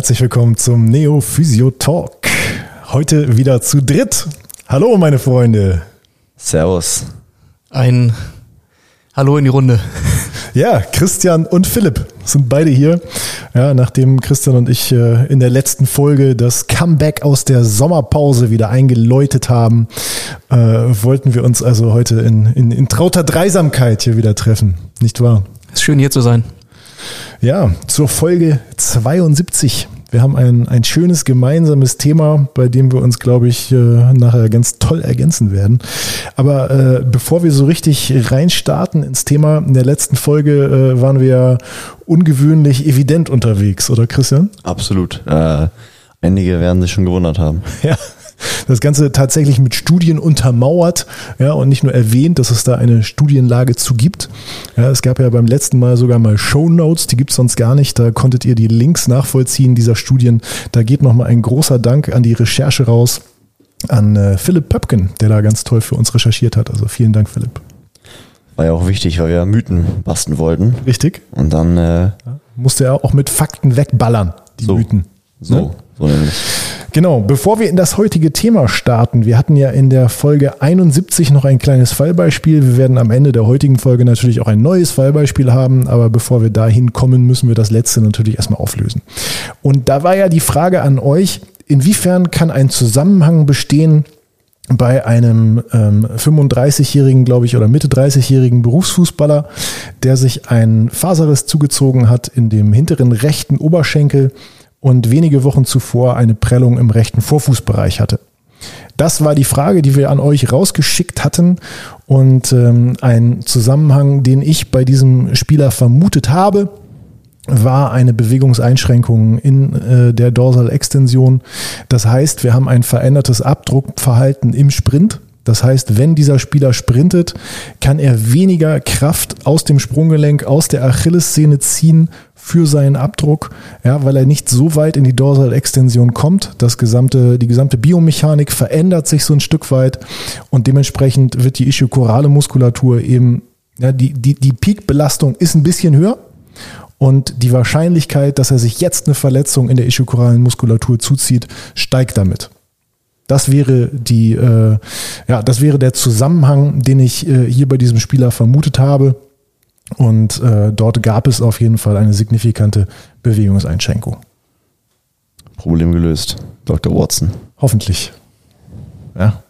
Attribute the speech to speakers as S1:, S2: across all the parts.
S1: herzlich willkommen zum Neo Physio Talk. Heute wieder zu dritt. Hallo, meine Freunde.
S2: Servus.
S3: Ein Hallo in die Runde.
S1: Ja, Christian und Philipp sind beide hier. Ja, nachdem Christian und ich äh, in der letzten Folge das Comeback aus der Sommerpause wieder eingeläutet haben, äh, wollten wir uns also heute in, in, in trauter Dreisamkeit hier wieder treffen. Nicht wahr?
S3: Ist schön hier zu sein.
S1: Ja, zur Folge 72. Wir haben ein, ein schönes gemeinsames Thema, bei dem wir uns, glaube ich, äh, nachher ganz toll ergänzen werden. Aber äh, bevor wir so richtig reinstarten ins Thema, in der letzten Folge äh, waren wir ja ungewöhnlich evident unterwegs, oder Christian?
S2: Absolut. Äh, einige werden sich schon gewundert haben.
S1: Ja, das Ganze tatsächlich mit Studien untermauert, ja, und nicht nur erwähnt, dass es da eine Studienlage zu gibt. Ja, es gab ja beim letzten Mal sogar mal Show Notes, die gibt's sonst gar nicht. Da konntet ihr die Links nachvollziehen dieser Studien. Da geht nochmal ein großer Dank an die Recherche raus, an äh, Philipp Pöpken, der da ganz toll für uns recherchiert hat. Also vielen Dank, Philipp.
S2: War ja auch wichtig, weil wir Mythen basteln wollten.
S1: Richtig.
S2: Und dann äh,
S1: Musste er auch mit Fakten wegballern, die
S2: So.
S1: Mythen.
S2: so,
S1: Ne?
S2: so nämlich.
S1: Genau, bevor wir in das heutige Thema starten, wir hatten ja in der Folge 71 noch ein kleines Fallbeispiel. Wir werden am Ende der heutigen Folge natürlich auch ein neues Fallbeispiel haben, aber bevor wir dahin kommen, müssen wir das letzte natürlich erstmal auflösen. Und da war ja die Frage an euch, inwiefern kann ein Zusammenhang bestehen bei einem ähm, 35-jährigen, glaube ich, oder Mitte 30-jährigen Berufsfußballer, der sich einen Faserriss zugezogen hat in dem hinteren rechten Oberschenkel und wenige Wochen zuvor eine Prellung im rechten Vorfußbereich hatte. Das war die Frage, die wir an euch rausgeschickt hatten und ähm, ein Zusammenhang, den ich bei diesem Spieler vermutet habe, war eine Bewegungseinschränkung in äh, der Dorsalextension. Das heißt, wir haben ein verändertes Abdruckverhalten im Sprint. Das heißt, wenn dieser Spieler sprintet, kann er weniger Kraft aus dem Sprunggelenk, aus der Achillessehne ziehen für seinen Abdruck, ja, weil er nicht so weit in die Dorsalextension kommt. Das gesamte, die gesamte Biomechanik verändert sich so ein Stück weit und dementsprechend wird die ischiochorale Muskulatur eben, ja, die, die, die Peakbelastung ist ein bisschen höher. Und die Wahrscheinlichkeit, dass er sich jetzt eine Verletzung in der ischiochoralen Muskulatur zuzieht, steigt damit. Das wäre die, äh, ja, das wäre der Zusammenhang, den ich äh, hier bei diesem Spieler vermutet habe. Und äh, dort gab es auf jeden Fall eine signifikante Bewegungseinschränkung.
S2: Problem gelöst. Dr. Watson.
S1: Hoffentlich. Ja.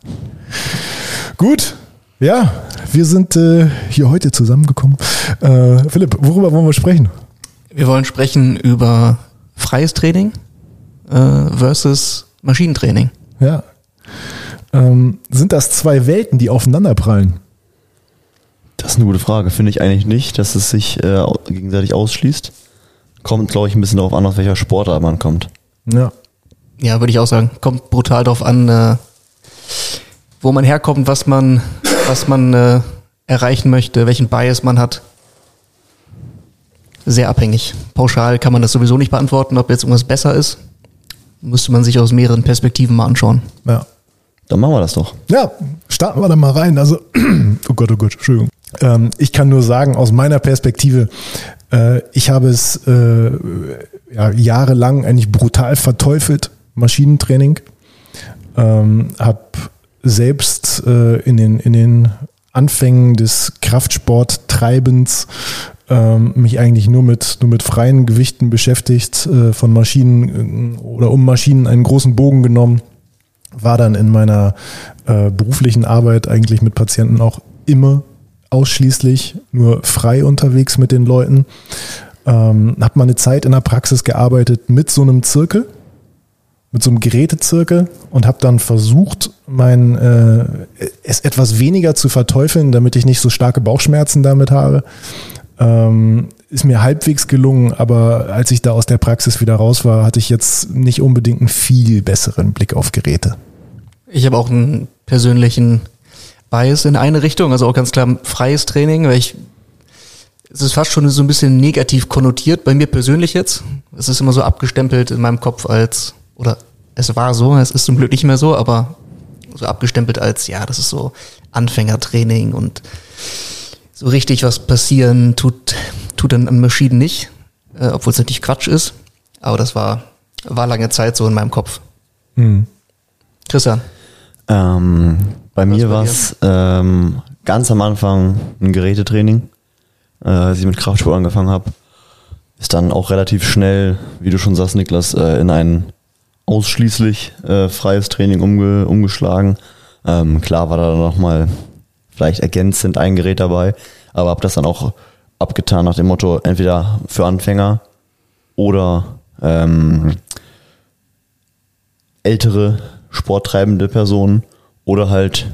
S1: Gut. Ja, wir sind äh, hier heute zusammengekommen. Äh, Philipp, worüber wollen wir sprechen?
S3: Wir wollen sprechen über freies Training äh, versus Maschinentraining.
S1: Ja. Ähm, sind das zwei Welten, die aufeinanderprallen?
S2: Das ist eine gute Frage. Finde ich eigentlich nicht, dass es sich äh, gegenseitig ausschließt. Kommt, glaube ich, ein bisschen darauf an, aus welcher Sportart man kommt.
S1: Ja.
S3: Ja, würde ich auch sagen. Kommt brutal drauf an, äh, wo man herkommt, was man, was man äh, erreichen möchte, welchen Bias man hat. Sehr abhängig. Pauschal kann man das sowieso nicht beantworten, ob jetzt irgendwas besser ist. Müsste man sich aus mehreren Perspektiven mal anschauen.
S1: Ja.
S2: Dann machen wir das doch.
S1: Ja, starten wir da mal rein. Also, oh Gott, oh Gott, Entschuldigung. Ähm, ich kann nur sagen, aus meiner Perspektive, äh, ich habe es äh, ja, jahrelang eigentlich brutal verteufelt, Maschinentraining. Ähm, habe selbst äh, in, den, in den Anfängen des Kraftsporttreibens ähm, mich eigentlich nur mit, nur mit freien Gewichten beschäftigt, äh, von Maschinen äh, oder um Maschinen einen großen Bogen genommen war dann in meiner äh, beruflichen Arbeit eigentlich mit Patienten auch immer ausschließlich nur frei unterwegs mit den Leuten. Ähm, hab mal eine Zeit in der Praxis gearbeitet mit so einem Zirkel, mit so einem Gerätezirkel und habe dann versucht, mein äh, es etwas weniger zu verteufeln, damit ich nicht so starke Bauchschmerzen damit habe. Ähm, ist mir halbwegs gelungen, aber als ich da aus der Praxis wieder raus war, hatte ich jetzt nicht unbedingt einen viel besseren Blick auf Geräte.
S3: Ich habe auch einen persönlichen Bias in eine Richtung, also auch ganz klar freies Training, weil ich es ist fast schon so ein bisschen negativ konnotiert bei mir persönlich jetzt. Es ist immer so abgestempelt in meinem Kopf als oder es war so, es ist zum Glück nicht mehr so, aber so abgestempelt als ja, das ist so Anfängertraining und so richtig was passieren tut tut dann an Maschinen nicht, äh, obwohl es natürlich Quatsch ist. Aber das war War lange Zeit so in meinem Kopf.
S1: Mhm.
S3: Christian.
S2: Ähm, bei
S3: Was
S2: mir war es ähm, ganz am Anfang ein Gerätetraining, äh, als ich mit Kraftsport angefangen habe. Ist dann auch relativ schnell, wie du schon sagst, Niklas, äh, in ein ausschließlich äh, freies Training umge umgeschlagen. Ähm, klar war da nochmal vielleicht ergänzend ein Gerät dabei, aber habe das dann auch abgetan nach dem Motto, entweder für Anfänger oder ähm, ältere sporttreibende Personen oder halt,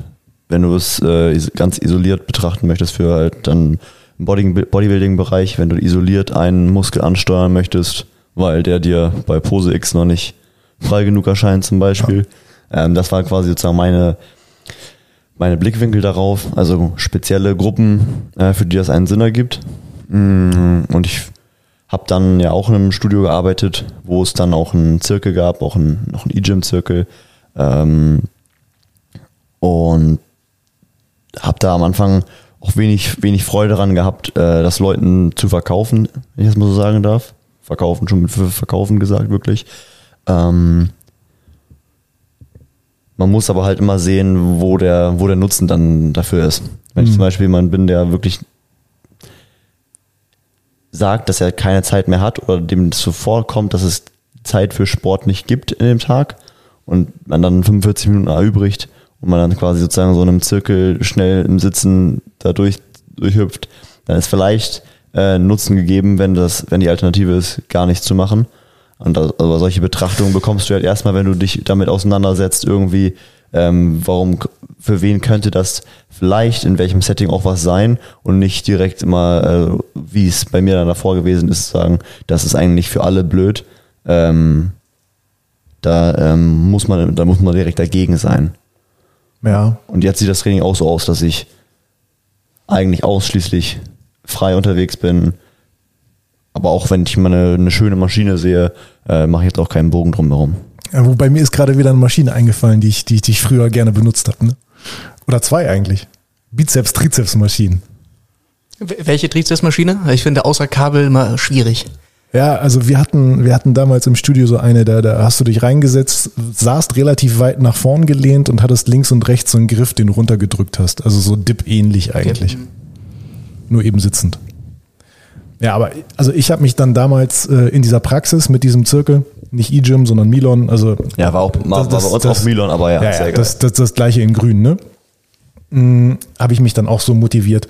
S2: wenn du es äh, ganz isoliert betrachten möchtest, für halt dann im Body- Bodybuilding-Bereich, wenn du isoliert einen Muskel ansteuern möchtest, weil der dir bei Pose X noch nicht frei genug erscheint zum Beispiel. Ähm, das war quasi sozusagen meine, meine Blickwinkel darauf, also spezielle Gruppen, äh, für die das einen Sinn ergibt. Mm, Und ich habe dann ja auch in einem Studio gearbeitet, wo es dann auch einen Zirkel gab, auch einen, noch einen E-Gym-Zirkel. Ähm, und habe da am Anfang auch wenig, wenig Freude daran gehabt, äh, das Leuten zu verkaufen, wenn ich das mal so sagen darf. Verkaufen, schon mit Ver- verkaufen gesagt, wirklich. Ähm, man muss aber halt immer sehen, wo der, wo der Nutzen dann dafür ist. Wenn ich
S1: Mhm.
S2: zum Beispiel jemand bin, der wirklich sagt, dass er keine Zeit mehr hat oder dem es so vorkommt, dass es Zeit für Sport nicht gibt in dem Tag und man dann 45 Minuten erübrigt und man dann quasi sozusagen so in einem Zirkel schnell im Sitzen da durch, durchhüpft, dann ist vielleicht äh, Nutzen gegeben, wenn das, wenn die Alternative ist, gar nichts zu machen. Und das, aber solche Betrachtungen bekommst du halt erstmal, wenn du dich damit auseinandersetzt, irgendwie, ähm, warum, für wen könnte das vielleicht in welchem Setting auch was sein und nicht direkt immer, äh, wie es bei mir dann davor gewesen ist, sagen, das ist eigentlich für alle blöd. Ähm, da ähm, muss man, da muss man direkt dagegen sein.
S1: Ja,
S2: Und jetzt sieht das Training auch so aus, dass ich eigentlich ausschließlich frei unterwegs bin. Aber auch wenn ich mal eine, eine schöne Maschine sehe, äh, mache ich jetzt auch keinen Bogen drumherum.
S1: Ja, wobei mir ist gerade wieder eine Maschine eingefallen, die ich, die, ich- die ich früher gerne benutzt habe. Ne? Oder zwei eigentlich. Bizeps-Trizeps-Maschinen.
S3: W- Welche Trizepsmaschine? Ich finde außer Kabel immer schwierig.
S1: Ja, also wir hatten, wir hatten damals im Studio so eine, da, da hast du dich reingesetzt, saßt relativ weit nach vorn gelehnt und hattest links und rechts so einen Griff, den du runtergedrückt hast. Also so Dip-ähnlich eigentlich. Nur eben sitzend. Ja, aber also ich habe mich dann damals äh, in dieser Praxis mit diesem Zirkel, nicht E-Gym, sondern Milon, also
S2: Ja, war auch war,
S1: Das-
S2: war bei uns
S1: das-
S2: auch Milon, aber ja,
S1: ja,
S2: sehr
S1: ja das, das, das gleiche in grün, ne? Hm, Habe ich mich dann auch so motiviert,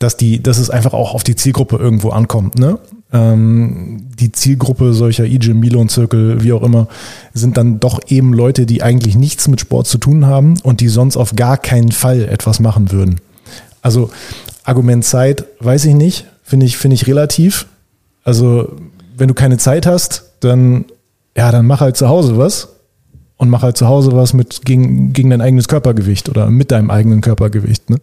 S1: dass die, dass es einfach auch auf die Zielgruppe irgendwo ankommt, ne? Ähm, die Zielgruppe solcher E-Gym, Milon Circle, wie auch immer, sind dann doch eben Leute, die eigentlich nichts mit Sport zu tun haben und die sonst auf gar keinen Fall etwas machen würden. Also Argument Zeit, weiß ich nicht, finde ich, finde ich relativ. Also wenn du keine Zeit hast, dann ja, dann mach halt zu Hause was und mach halt zu Hause was mit gegen, gegen dein eigenes Körpergewicht oder mit deinem eigenen Körpergewicht. Ne?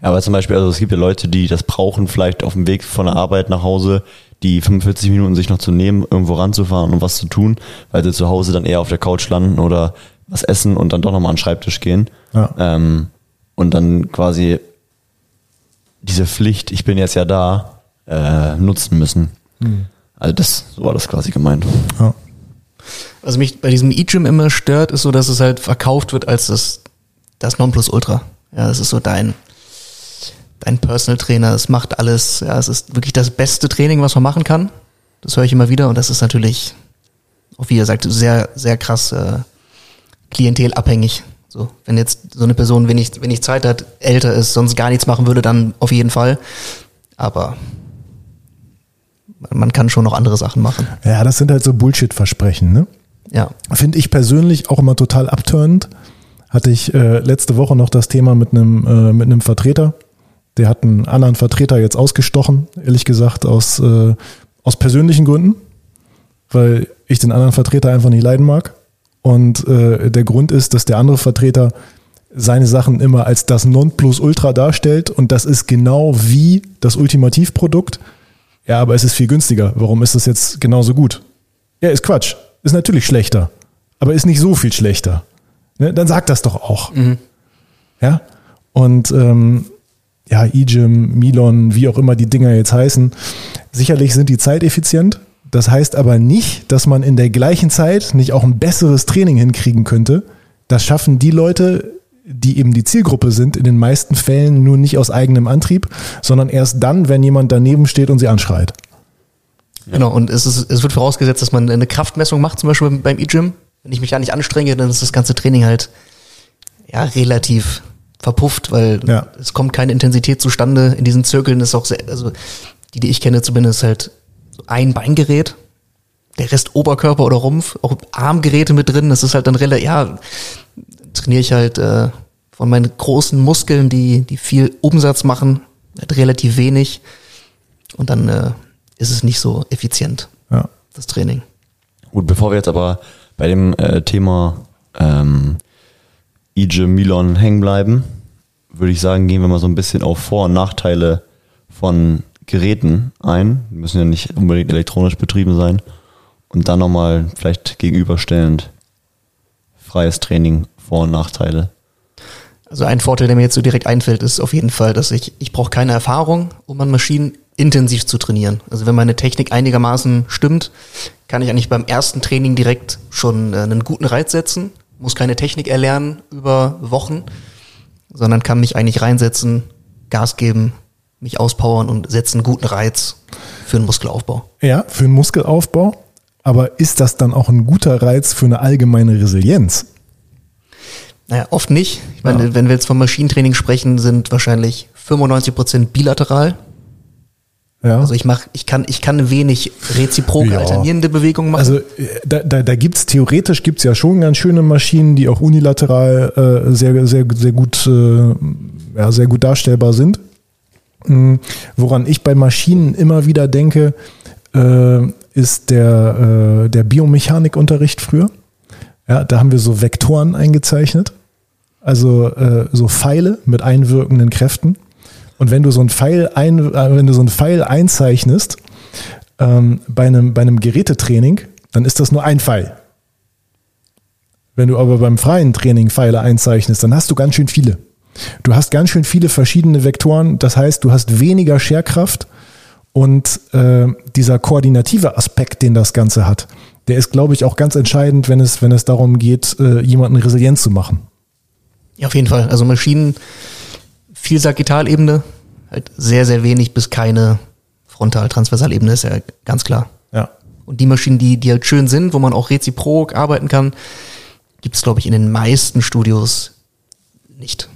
S2: Ja, aber zum Beispiel, also es gibt ja Leute, die das brauchen, vielleicht auf dem Weg von der Arbeit nach Hause, die 45 Minuten sich noch zu nehmen, irgendwo ranzufahren und was zu tun, weil sie zu Hause dann eher auf der Couch landen oder was essen und dann doch nochmal an den Schreibtisch gehen.
S1: Ja.
S2: Ähm, und dann quasi diese Pflicht, ich bin jetzt ja da, äh, nutzen müssen. Also das, so war das quasi gemeint.
S1: Ja.
S3: Was mich bei diesem E-Gym immer stört, ist so, dass es halt verkauft wird als das, das Nonplusultra. Ja, das ist so dein, dein Personal Trainer. Es macht alles. Ja, es ist wirklich das beste Training, was man machen kann. Das höre ich immer wieder und das ist natürlich, auch wie ihr sagt, sehr, sehr krass äh, klientelabhängig. So, wenn jetzt so eine Person wenig, wenig Zeit hat, älter ist, sonst gar nichts machen würde, dann auf jeden Fall. Aber man kann schon noch andere Sachen machen.
S1: ja, das sind halt so Bullshit-Versprechen. Ne?
S3: Ja.
S1: Finde ich persönlich auch immer total abturnend. Hatte ich äh, letzte Woche noch das Thema mit einem äh, mit einem Vertreter. Der hat einen anderen Vertreter jetzt ausgestochen, ehrlich gesagt, aus, äh, aus persönlichen Gründen, weil ich den anderen Vertreter einfach nicht leiden mag. Und äh, der Grund ist, dass der andere Vertreter seine Sachen immer als das Nonplusultra darstellt und das ist genau wie das Ultimativprodukt. Ja, aber es ist viel günstiger. Warum ist das jetzt genauso gut? Ja, ist Quatsch. Ist natürlich schlechter, aber ist nicht so viel schlechter. Ne? Dann sag das doch auch. Ja. Und ähm, ja, eGym, Milon, wie auch immer die Dinger jetzt heißen, sicherlich sind die zeiteffizient. Das heißt aber nicht, dass man in der gleichen Zeit nicht auch ein besseres Training hinkriegen könnte. Das schaffen die Leute, die eben die Zielgruppe sind, in den meisten Fällen nur nicht aus eigenem Antrieb, sondern erst dann, wenn jemand daneben steht und sie anschreit.
S3: Genau, und es, ist, es wird vorausgesetzt, dass man eine Kraftmessung macht, zum Beispiel beim E-Gym. Wenn ich mich da nicht anstrenge, dann ist das ganze Training halt ja relativ verpufft, weil
S1: Ja.
S3: es kommt keine Intensität zustande. In diesen Zirkeln ist auch sehr, also die, die ich kenne zumindest halt so ein Beingerät, der Rest Oberkörper oder Rumpf, auch Armgeräte mit drin. Das ist halt dann relativ, ja, trainiere ich halt äh, von meinen großen Muskeln, die, die viel Umsatz machen, halt relativ wenig. Und dann äh, ist es nicht so effizient,
S1: Ja.
S3: das Training.
S2: Gut, bevor wir jetzt aber bei dem äh, Thema ähm, Ije Milon hängen bleiben, würde ich sagen, gehen wir mal so ein bisschen auf Vor- und Nachteile von Geräten ein. Die müssen ja nicht unbedingt elektronisch betrieben sein. Und dann nochmal vielleicht gegenüberstellend freies Training, Vor- und Nachteile.
S3: Also ein Vorteil, der mir jetzt so direkt einfällt, ist auf jeden Fall, dass ich, ich brauche keine Erfahrung, um an Maschinen intensiv zu trainieren. Also wenn meine Technik einigermaßen stimmt, kann ich eigentlich beim ersten Training direkt schon äh, einen guten Reiz setzen, muss keine Technik erlernen über Wochen, sondern kann mich eigentlich reinsetzen, Gas geben, mich auspowern und setzen einen guten Reiz für einen Muskelaufbau.
S1: Ja, für den Muskelaufbau. Aber ist das dann auch ein guter Reiz für eine allgemeine Resilienz?
S3: Naja, oft nicht. Ich meine,
S1: Ja.
S3: wenn wir jetzt vom Maschinentraining sprechen, sind wahrscheinlich 95 Prozent bilateral.
S1: Ja.
S3: Also ich mach, ich kann, ich kann wenig reziprok
S1: Ja.
S3: alternierende Bewegungen machen.
S1: Also äh, da, da, da gibt's theoretisch gibt's ja schon ganz schöne Maschinen, die auch unilateral äh, sehr, sehr, sehr gut, äh, ja, sehr gut darstellbar sind. Mm, Woran ich bei Maschinen immer wieder denke, äh, ist der, äh, der Biomechanikunterricht früher. Ja, da haben wir so Vektoren eingezeichnet, also äh, so Pfeile mit einwirkenden Kräften. Und wenn du so ein Pfeil ein, äh, wenn du so ein Pfeil einzeichnest ähm, bei einem bei einem Gerätetraining, dann ist das nur ein Pfeil. Wenn du aber beim freien Training Pfeile einzeichnest, dann hast du ganz schön viele. Du hast ganz schön viele verschiedene Vektoren. Das heißt, du hast weniger Scherkraft und äh, dieser koordinative Aspekt, den das Ganze hat, der ist, glaube ich, auch ganz entscheidend, wenn es wenn es darum geht, äh, jemanden resilient zu machen.
S3: Ja, auf jeden Fall. Also Maschinen, viel Sagittalebene, halt sehr, sehr wenig bis keine Frontal-Transversalebene, ist ja ganz klar.
S1: Ja.
S3: Und die Maschinen, die, die halt schön sind, wo man auch reziprok arbeiten kann, gibt es, glaube ich, in den meisten Studios nicht.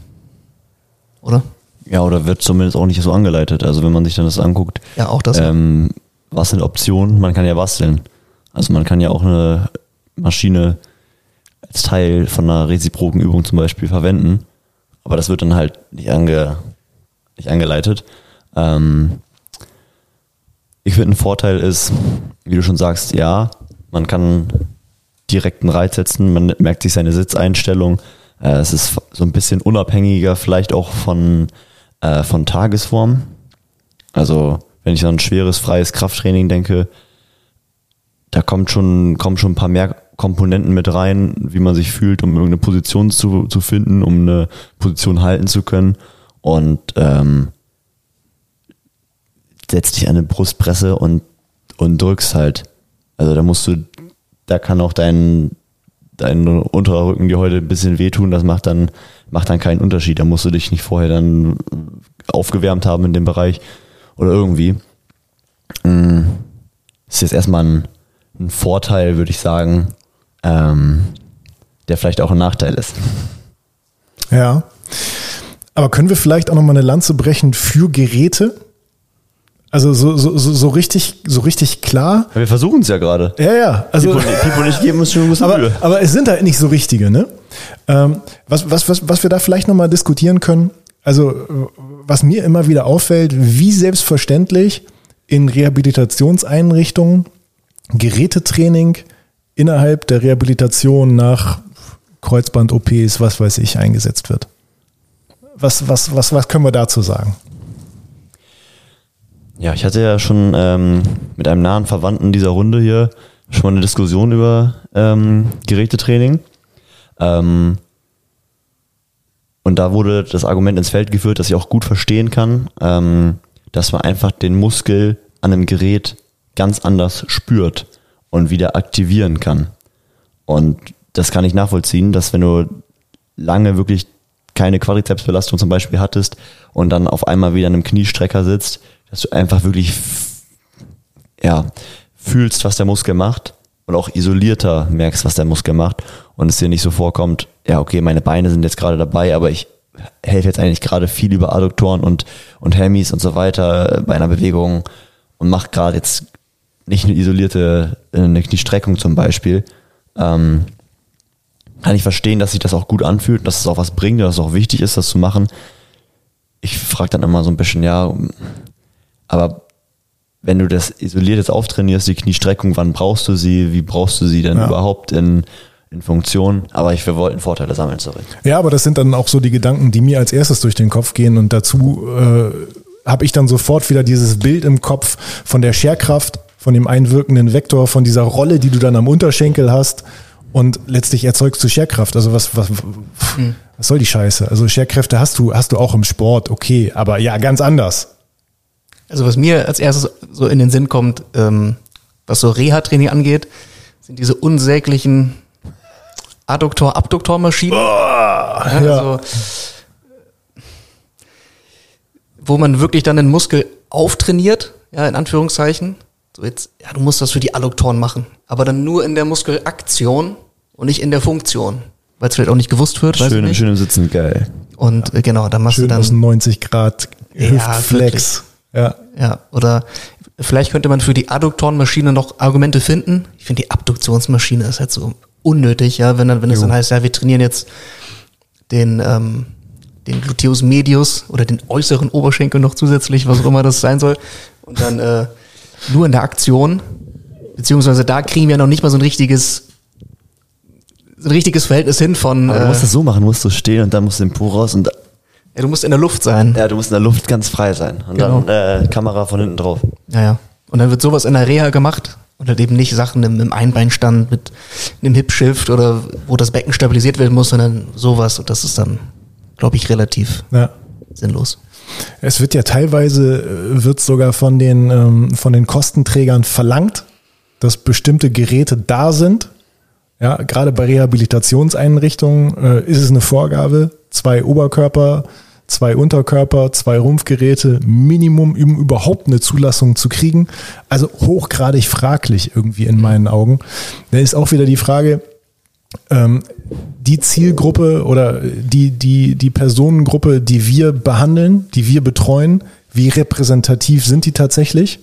S3: Oder?
S2: Ja, oder wird zumindest auch nicht so angeleitet. Also wenn man sich dann das anguckt,
S3: Ja, auch das.
S2: ähm, was sind Optionen? Man kann ja basteln. Also man kann ja auch eine Maschine als Teil von einer reziproken Übung zum Beispiel verwenden. Aber das wird dann halt nicht, ange, nicht angeleitet. Ähm, ich finde, ein Vorteil ist, wie du schon sagst, ja, man kann direkt einen Reiz setzen, man merkt sich seine Sitzeinstellung. Äh, es ist so ein bisschen unabhängiger, vielleicht auch von, äh, von Tagesform. Also, wenn ich an ein schweres, freies Krafttraining denke, da kommt schon, kommen schon ein paar mehr Komponenten mit rein, wie man sich fühlt, um irgendeine Position zu, zu finden, um eine Position halten zu können. Und ähm, setzt dich an eine Brustpresse und, und drückst halt. Also da musst du, da kann auch dein, dein unterer Rücken dir heute ein bisschen wehtun, das macht dann, macht dann keinen Unterschied. Da musst du dich nicht vorher dann aufgewärmt haben in dem Bereich oder irgendwie. Mm, Ist jetzt erstmal ein, ein Vorteil, würde ich sagen, ähm, der vielleicht auch ein Nachteil ist.
S1: Ja. Aber können wir vielleicht auch noch mal eine Lanze brechen für Geräte? Also so, so, so, so richtig, so richtig klar.
S2: Wir versuchen es ja gerade.
S1: Ja, ja. Also,
S2: Pipo, und ich geben uns schon ein bisschen
S1: aber,
S2: Mühe.
S1: aber es sind halt nicht so richtige, ne? Ähm, was, was, was, was wir da vielleicht noch mal diskutieren können, also was mir immer wieder auffällt, wie selbstverständlich in Rehabilitationseinrichtungen Gerätetraining innerhalb der Rehabilitation nach Kreuzband-OPs, was weiß ich, eingesetzt wird. Was, was, was, was können wir dazu sagen?
S2: Ja, ich hatte ja schon ähm, mit einem nahen Verwandten dieser Runde hier schon mal eine Diskussion über ähm, Gerätetraining. Ähm, und da wurde das Argument ins Feld geführt, das ich auch gut verstehen kann, ähm, dass man einfach den Muskel an einem Gerät ganz anders spürt und wieder aktivieren kann. Und das kann ich nachvollziehen, dass wenn du lange wirklich keine Quadrizepsbelastung zum Beispiel hattest und dann auf einmal wieder in einem Kniestrecker sitzt, dass du einfach wirklich ja, fühlst, was der Muskel macht und auch isolierter merkst, was der Muskel macht und es dir nicht so vorkommt, ja, okay, meine Beine sind jetzt gerade dabei, aber ich helfe jetzt eigentlich gerade viel über Adduktoren und, und Hemis und so weiter bei einer Bewegung und mache gerade jetzt nicht eine isolierte eine Kniestreckung zum Beispiel. Ähm, kann ich verstehen, dass sich das auch gut anfühlt, dass es auch was bringt, dass es auch wichtig ist, das zu machen. Ich frage dann immer so ein bisschen, ja, aber wenn du das isoliert jetzt auftrainierst, die Kniestreckung, wann brauchst du sie, wie brauchst du sie denn
S1: Ja.
S2: überhaupt in, in Funktion? Aber ich, wir wollten Vorteile sammeln, sorry.
S1: Ja, aber das sind dann auch so die Gedanken, die mir als erstes durch den Kopf gehen und dazu äh, habe ich dann sofort wieder dieses Bild im Kopf von der Scherkraft, von dem einwirkenden Vektor, von dieser Rolle, die du dann am Unterschenkel hast und letztlich erzeugst du Scherkraft. Also was, was, was soll die Scheiße? Also Scherkräfte hast du, hast du auch im Sport, okay, aber ja, ganz anders.
S3: Also was mir als erstes so in den Sinn kommt, ähm, was so Reha-Training angeht, sind diese unsäglichen Adduktor-Abduktor-Maschinen. ja,
S1: ja.
S3: Also, wo man wirklich dann den Muskel auftrainiert, ja, in Anführungszeichen. So jetzt, ja, du musst das für die Adduktoren machen, aber dann nur in der Muskelaktion und nicht in der Funktion, weil es vielleicht auch nicht gewusst wird,
S2: Schön,
S3: nicht.
S2: schön im Sitzen, geil.
S3: Und äh, genau, dann machst
S1: Schön
S3: du
S1: aus
S3: dann
S1: 90 Grad
S3: Ja,
S1: Hüftflex. Ja,
S3: Ja, oder vielleicht könnte man für die Adduktorenmaschine noch Argumente finden. Ich finde die Abduktionsmaschine ist halt so unnötig, ja, wenn dann, wenn es dann heißt, ja, wir trainieren jetzt den, ähm, den Gluteus medius oder den äußeren Oberschenkel noch zusätzlich, was auch immer das sein soll. Und dann äh, nur in der Aktion, beziehungsweise da kriegen wir noch nicht mal so ein richtiges, so ein richtiges Verhältnis hin von,
S2: Aber
S3: äh,
S2: du musst das so machen, du musst so stehen und dann musst du den Po raus und
S3: ja, du musst in der Luft sein.
S2: ja, du musst in der Luft ganz frei sein. Und
S3: Genau.
S2: dann äh, Kamera von hinten drauf.
S3: Ja, ja. Und dann wird sowas in der Reha gemacht und halt eben nicht Sachen im, im Einbeinstand mit einem Hip-Shift oder wo das Becken stabilisiert werden muss, sondern sowas. Und das ist dann, glaube ich, relativ
S1: ja.
S3: sinnlos.
S1: Es wird ja teilweise, äh, wird sogar von den, ähm, von den Kostenträgern verlangt, dass bestimmte Geräte da sind. Ja, gerade bei Rehabilitationseinrichtungen äh, ist es eine Vorgabe, zwei Oberkörper, zwei Unterkörper, zwei Rumpfgeräte, Minimum, um überhaupt eine Zulassung zu kriegen. Also hochgradig fraglich irgendwie in meinen Augen. Da ist auch wieder die Frage, ähm, die Zielgruppe oder die, die, die Personengruppe, die wir behandeln, die wir betreuen, wie repräsentativ sind die tatsächlich?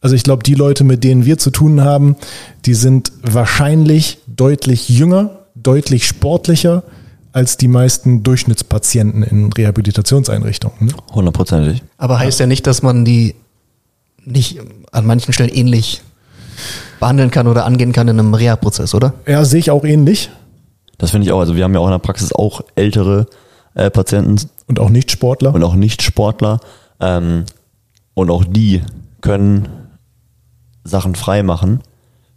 S1: Also ich glaube, die Leute, mit denen wir zu tun haben, die sind wahrscheinlich deutlich jünger, deutlich sportlicher als die meisten Durchschnittspatienten in Rehabilitationseinrichtungen. Ne?
S2: Hundertprozentig.
S3: Aber heißt ja nicht, dass man die nicht an manchen Stellen ähnlich behandeln kann oder angehen kann in einem Reha-Prozess, oder?
S1: Ja, sehe ich auch ähnlich.
S2: Das finde ich auch. Also wir haben ja auch in der Praxis auch ältere äh, Patienten
S1: Und auch nicht Sportler.
S2: und auch Nicht-Sportler. Ähm, und auch die können Sachen frei machen,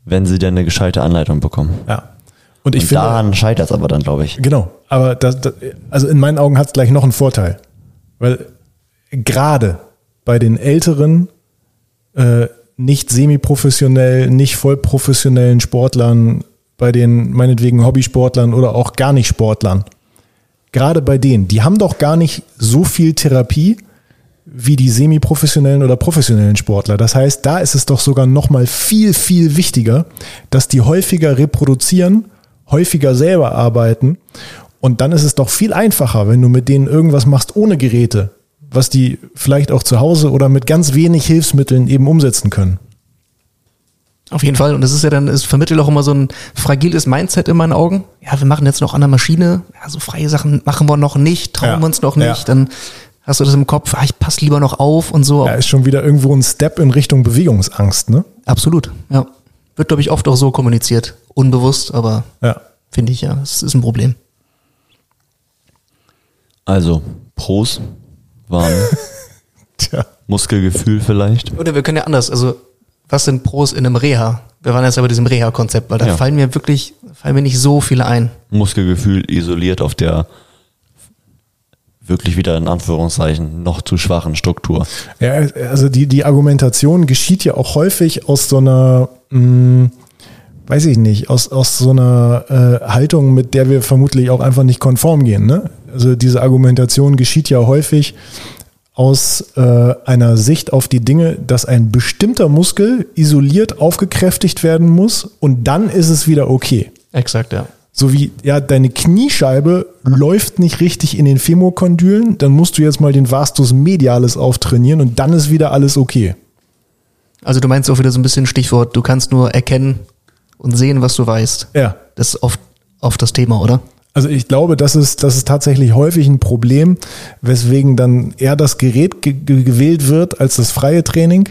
S2: wenn sie denn eine gescheite Anleitung bekommen.
S1: ja. Und ich
S2: und
S1: finde,
S2: daran scheitert es aber dann, glaube ich.
S1: Genau, aber das, das, also in meinen Augen hat es gleich noch einen Vorteil. Weil gerade bei den älteren, äh, nicht semi-professionell, nicht vollprofessionellen Sportlern, bei den meinetwegen Hobbysportlern oder auch gar nicht Sportlern, gerade bei denen, die haben doch gar nicht so viel Therapie wie die semi-professionellen oder professionellen Sportler. Das heißt, da ist es doch sogar noch mal viel, viel wichtiger, dass die häufiger reproduzieren, häufiger selber arbeiten. Und dann ist es doch viel einfacher, wenn du mit denen irgendwas machst ohne Geräte, was die vielleicht auch zu Hause oder mit ganz wenig Hilfsmitteln eben umsetzen können.
S3: Auf jeden Fall. Und das ist ja dann, es vermittelt auch immer so ein fragiles Mindset in meinen Augen. Ja, wir machen jetzt noch an der Maschine. Ja, so freie Sachen machen wir noch nicht, trauen
S1: Ja.
S3: wir uns noch
S1: Ja.
S3: nicht. Dann hast du das im Kopf, ah, ich passe lieber noch auf und so.
S1: Da ist schon wieder irgendwo ein Step in Richtung Bewegungsangst, ne?
S3: Absolut, ja. Wird, glaube ich, oft auch so kommuniziert. Unbewusst, aber
S1: Ja.
S3: finde ich ja, es ist ein Problem.
S2: Also, Pros waren
S1: Tja.
S2: Muskelgefühl vielleicht.
S3: Oder wir können ja anders, also was sind Pros in einem Reha? Wir waren jetzt ja bei diesem Reha-Konzept, weil da
S2: Ja.
S3: fallen mir wirklich, fallen mir nicht so viele ein.
S2: Muskelgefühl isoliert auf der wirklich wieder in Anführungszeichen noch zu schwachen Struktur.
S1: Ja, also die, die Argumentation geschieht ja auch häufig aus so einer, mh, weiß ich nicht, aus, aus so einer äh, Haltung, mit der wir vermutlich auch einfach nicht konform gehen. Ne? Also diese Argumentation geschieht ja häufig aus äh, einer Sicht auf die Dinge, dass ein bestimmter Muskel isoliert aufgekräftigt werden muss und dann ist es wieder okay.
S3: Exakt, ja.
S1: So wie, ja, deine Kniescheibe läuft nicht richtig in den Femokondylen, dann musst du jetzt mal den Vastus medialis auftrainieren und dann ist wieder alles okay.
S3: Also du meinst auch wieder so ein bisschen Stichwort, du kannst nur erkennen und sehen, was du weißt.
S1: Ja.
S3: Das ist oft, oft das Thema, oder?
S1: Also ich glaube, das ist, das ist tatsächlich häufig ein Problem, weswegen dann eher das Gerät ge gewählt wird als das freie Training.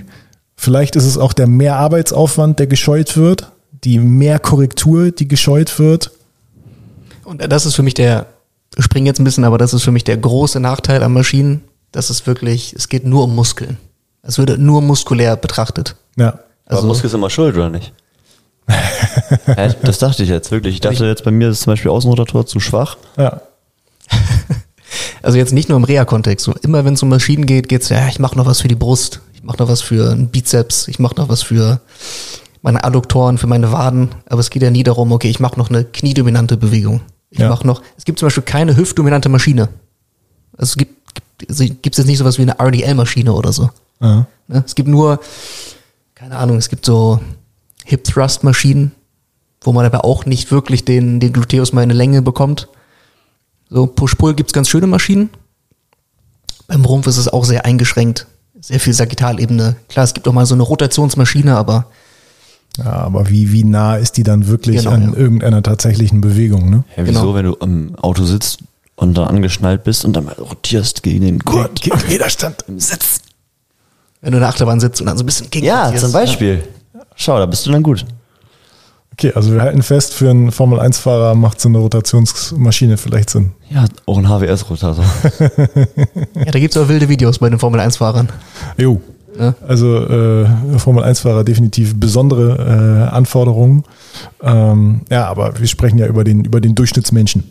S1: Vielleicht ist es auch der mehr Arbeitsaufwand, der gescheut wird, die mehr Korrektur, die gescheut wird.
S3: Und das ist für mich der, ich springe jetzt ein bisschen, aber das ist für mich der große Nachteil an Maschinen. Das ist wirklich, es geht nur um Muskeln. Es wird nur muskulär betrachtet.
S1: Ja.
S2: Also, Aber Muskel ist immer schuld, oder nicht? Das dachte ich jetzt wirklich. Ich dachte jetzt bei mir ist zum Beispiel Außenrotator zu schwach.
S1: Ja.
S3: also jetzt nicht nur im Reha-Kontext. So immer wenn es um Maschinen geht, geht's ja, ich mache noch was für die Brust, ich mache noch was für einen Bizeps, ich mache noch was für meine Adduktoren, für meine Waden. Aber es geht ja nie darum, okay, ich mache noch eine kniedominante Bewegung. Ich ja. mache noch, es gibt zum Beispiel keine hüftdominante Maschine. Also es gibt, gibt also es jetzt nicht sowas wie eine RDL-Maschine oder so. Ja. Ne? Es gibt nur, keine Ahnung, es gibt so Hip-Thrust-Maschinen, wo man aber auch nicht wirklich den, den Gluteus mal in eine Länge bekommt. So, Push-Pull gibt's ganz schöne Maschinen. Beim Rumpf ist es auch sehr eingeschränkt. Sehr viel Sagittalebene. Klar, es gibt auch mal so eine Rotationsmaschine, aber.
S1: Ja, aber wie, wie nah ist die dann wirklich genau, an ja. irgendeiner tatsächlichen Bewegung, ne?
S2: Ja, wieso, genau. wenn du im Auto sitzt und dann angeschnallt bist und dann mal rotierst gegen den Gurt.
S1: Gegen Widerstand im Sitz.
S3: Wenn du in der Achterbahn sitzt und dann so ein bisschen gegen
S2: Ja, zum Beispiel. Ja. Schau, da bist du dann gut.
S1: Okay, also wir halten fest, für einen Formel-1-Fahrer macht so eine Rotationsmaschine vielleicht Sinn.
S2: Ja, auch ein HWS-Rotator.
S3: ja, da gibt es auch wilde Videos bei den Formel-1-Fahrern.
S1: Jo. Ja. Also äh, Formel-1-Fahrer definitiv besondere äh, Anforderungen. Ähm, ja, aber wir sprechen ja über den, über den Durchschnittsmenschen.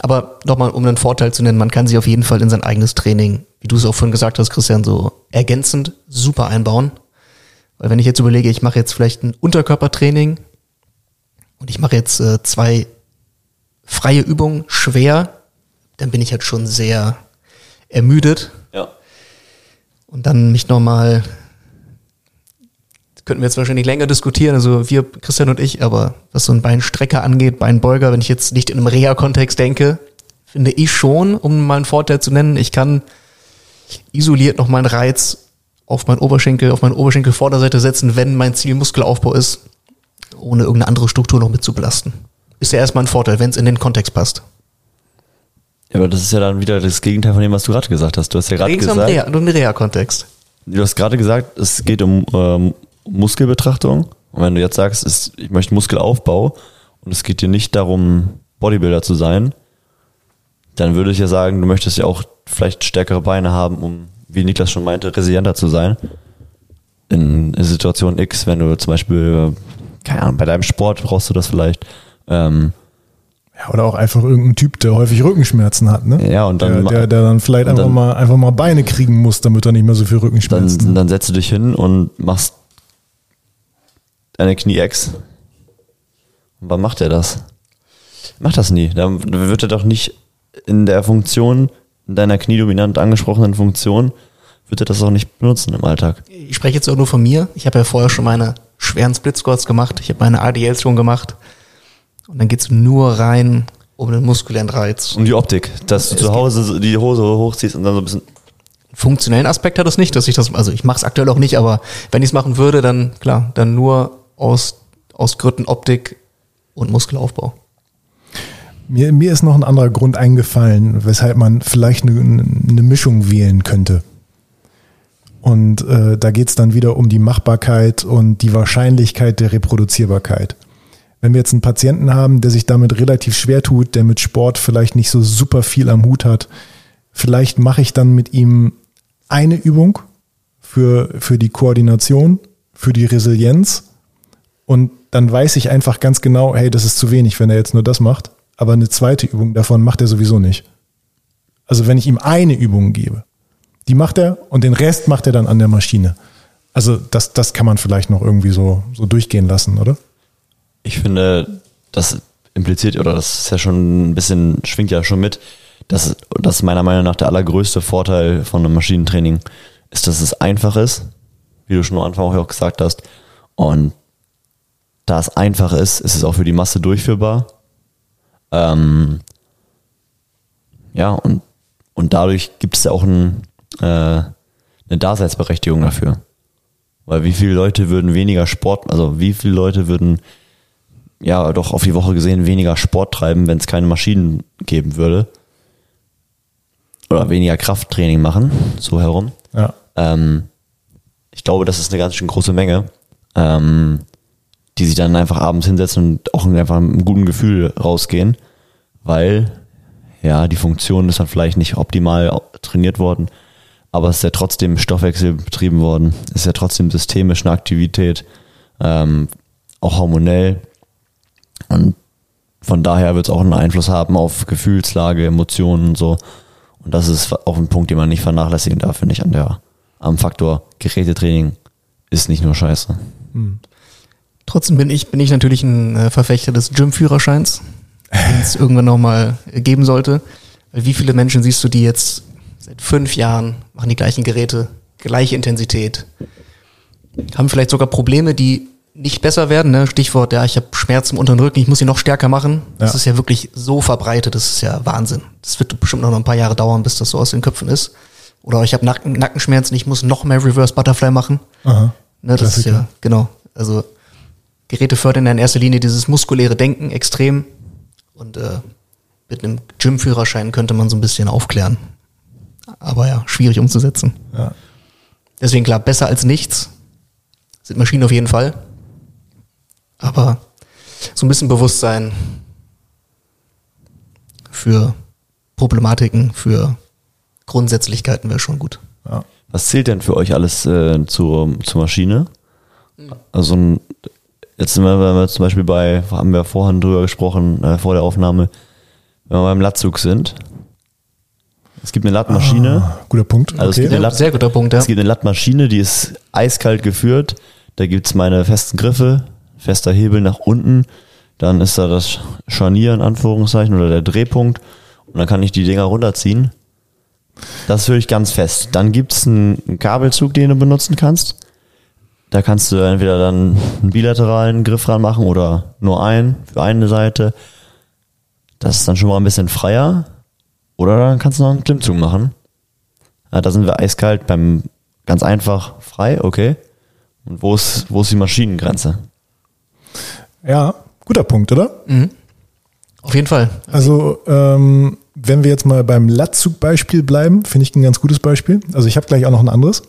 S3: Aber nochmal, um einen Vorteil zu nennen, man kann sich auf jeden Fall in sein eigenes Training, wie du es auch vorhin gesagt hast, Christian, so ergänzend super einbauen. Weil wenn ich jetzt überlege, ich mache jetzt vielleicht ein Unterkörpertraining und ich mache jetzt äh, zwei freie Übungen schwer, dann bin ich halt schon sehr ermüdet.
S2: Ja.
S3: Und dann mich nochmal, könnten wir jetzt wahrscheinlich länger diskutieren, also wir, Christian und ich, aber was so ein Beinstrecker angeht, Beinbeuger, wenn ich jetzt nicht in einem Reha-Kontext denke, finde ich schon, um mal einen Vorteil zu nennen, ich kann isoliert noch mal einen Reiz auf meinen Oberschenkel, auf meine Oberschenkelvorderseite setzen, wenn mein Ziel Muskelaufbau ist, ohne irgendeine andere Struktur noch mit zu belasten. Ist ja erstmal ein Vorteil, wenn es in den Kontext passt.
S2: Ja, aber das ist ja dann wieder das Gegenteil von dem, was du gerade gesagt hast. Du hast ja gerade gesagt. Um
S3: Reha, um den Reha-Kontext.
S2: Du hast gerade gesagt, es geht um ähm, Muskelbetrachtung. Und wenn du jetzt sagst, es, ich möchte Muskelaufbau und es geht dir nicht darum, Bodybuilder zu sein, dann würde ich ja sagen, du möchtest ja auch vielleicht stärkere Beine haben, um wie Niklas schon meinte, resilienter zu sein. In Situation X, wenn du zum Beispiel, keine Ahnung, bei deinem Sport brauchst du das vielleicht. Ähm,
S1: ja, oder auch einfach irgendein Typ, der häufig Rückenschmerzen hat, ne?
S2: Ja, und dann.
S1: Der, der, der dann vielleicht einfach, dann, mal, einfach mal Beine kriegen muss, damit er nicht mehr so viel Rückenschmerzen
S2: dann, hat. Dann setzt du dich hin und machst deine Knie-Ex. Und wann macht er das? Macht das nie. Dann wird er doch nicht in der Funktion in deiner kniedominant angesprochenen Funktion, wird er das auch nicht benutzen im Alltag.
S3: Ich spreche jetzt auch nur von mir. Ich habe ja vorher schon meine schweren Split Squats gemacht. Ich habe meine ADLs schon gemacht. Und dann geht's nur rein um den muskulären Reiz.
S2: Um die Optik, dass du es zu Hause die Hose hochziehst und dann so ein bisschen
S3: funktionellen Aspekt hat es nicht, dass ich das, also ich mache es aktuell auch nicht, aber wenn ich es machen würde, dann klar, dann nur aus, aus Gründen Optik und Muskelaufbau.
S1: Mir, mir ist noch ein anderer Grund eingefallen, weshalb man vielleicht eine, eine Mischung wählen könnte. Und äh, da geht es dann wieder um die Machbarkeit und die Wahrscheinlichkeit der Reproduzierbarkeit. Wenn wir jetzt einen Patienten haben, der sich damit relativ schwer tut, der mit Sport vielleicht nicht so super viel am Hut hat, vielleicht mache ich dann mit ihm eine Übung für, für die Koordination, für die Resilienz und dann weiß ich einfach ganz genau, hey, das ist zu wenig, wenn er jetzt nur das macht aber eine zweite Übung davon macht er sowieso nicht. Also wenn ich ihm eine Übung gebe, die macht er und den Rest macht er dann an der Maschine. Also das, das kann man vielleicht noch irgendwie so, so durchgehen lassen, oder?
S2: Ich finde, das impliziert, oder das ist ja schon ein bisschen, schwingt ja schon mit, dass das meiner Meinung nach der allergrößte Vorteil von einem Maschinentraining ist, dass es einfach ist, wie du schon am Anfang auch gesagt hast. Und da es einfach ist, ist es auch für die Masse durchführbar. Ähm, ja, und, und dadurch gibt es ja auch ein, äh, eine Daseinsberechtigung dafür. Weil wie viele Leute würden weniger Sport, also wie viele Leute würden ja doch auf die Woche gesehen weniger Sport treiben, wenn es keine Maschinen geben würde. Oder weniger Krafttraining machen, so herum.
S1: Ja.
S2: Ähm, ich glaube, das ist eine ganz schön große Menge, ähm, die sich dann einfach abends hinsetzen und auch einfach mit einem guten Gefühl rausgehen, weil ja, die Funktion ist dann vielleicht nicht optimal trainiert worden, aber es ist ja trotzdem Stoffwechsel betrieben worden, es ist ja trotzdem systemisch eine Aktivität, ähm, auch hormonell und von daher wird es auch einen Einfluss haben auf Gefühlslage, Emotionen und so. Und das ist auch ein Punkt, den man nicht vernachlässigen darf, finde ich, an der, am Faktor Gerätetraining ist nicht nur scheiße.
S3: Trotzdem bin ich, bin ich natürlich ein äh, Verfechter des Gym-Führerscheins, den es irgendwann nochmal geben sollte. Wie viele Menschen siehst du, die jetzt seit fünf Jahren machen die gleichen Geräte, gleiche Intensität, haben vielleicht sogar Probleme, die nicht besser werden. Ne? Stichwort, ja, ich habe Schmerzen im unteren Rücken, ich muss sie noch stärker machen. Das
S1: Ja.
S3: ist ja wirklich so verbreitet, das ist ja Wahnsinn. Das wird bestimmt noch ein paar Jahre dauern, bis das so aus den Köpfen ist. Oder ich habe Nacken, Nackenschmerzen, ich muss noch mehr Reverse Butterfly machen.
S1: Aha.
S3: Ne, das ist
S1: Klassiker.
S3: ja, genau. Also Geräte fördern in erster Linie dieses muskuläre Denken extrem. Und äh, mit einem Gym-Führerschein könnte man so ein bisschen aufklären. Aber ja, schwierig umzusetzen.
S1: Ja.
S3: Deswegen klar, besser als nichts sind Maschinen auf jeden Fall. Aber so ein bisschen Bewusstsein für Problematiken, für Grundsätzlichkeiten wäre schon gut.
S1: Ja.
S2: Was zählt denn für euch alles äh, zur, zur Maschine? Also ein, jetzt sind wir, wenn wir zum Beispiel bei, haben wir vorhin drüber gesprochen, äh, vor der Aufnahme, wenn wir beim Latzug sind. Es gibt eine Lattmaschine.
S1: Ah, guter Punkt.
S2: Also es
S1: okay.
S2: gibt eine Latt-
S3: sehr guter Punkt, ja.
S2: Es gibt eine Lattmaschine, die ist eiskalt geführt. Da gibt's meine festen Griffe, fester Hebel nach unten. Dann ist da das Scharnier in Anführungszeichen oder der Drehpunkt. Und dann kann ich die Dinger runterziehen. Das höre ich ganz fest. Dann gibt's einen Kabelzug, den du benutzen kannst. Da kannst du entweder dann einen bilateralen Griff ranmachen oder nur einen für eine Seite. Das ist dann schon mal ein bisschen freier. Oder dann kannst du noch einen Klimmzug machen. Ja, da sind wir eiskalt beim ganz einfach frei, okay. Und wo ist, wo ist die Maschinengrenze?
S1: Ja, guter Punkt, oder?
S3: Auf jeden Fall.
S1: Also, ähm, wenn wir jetzt mal beim Latzug-Beispiel bleiben, finde ich ein ganz gutes Beispiel. Also, ich habe gleich auch noch ein anderes.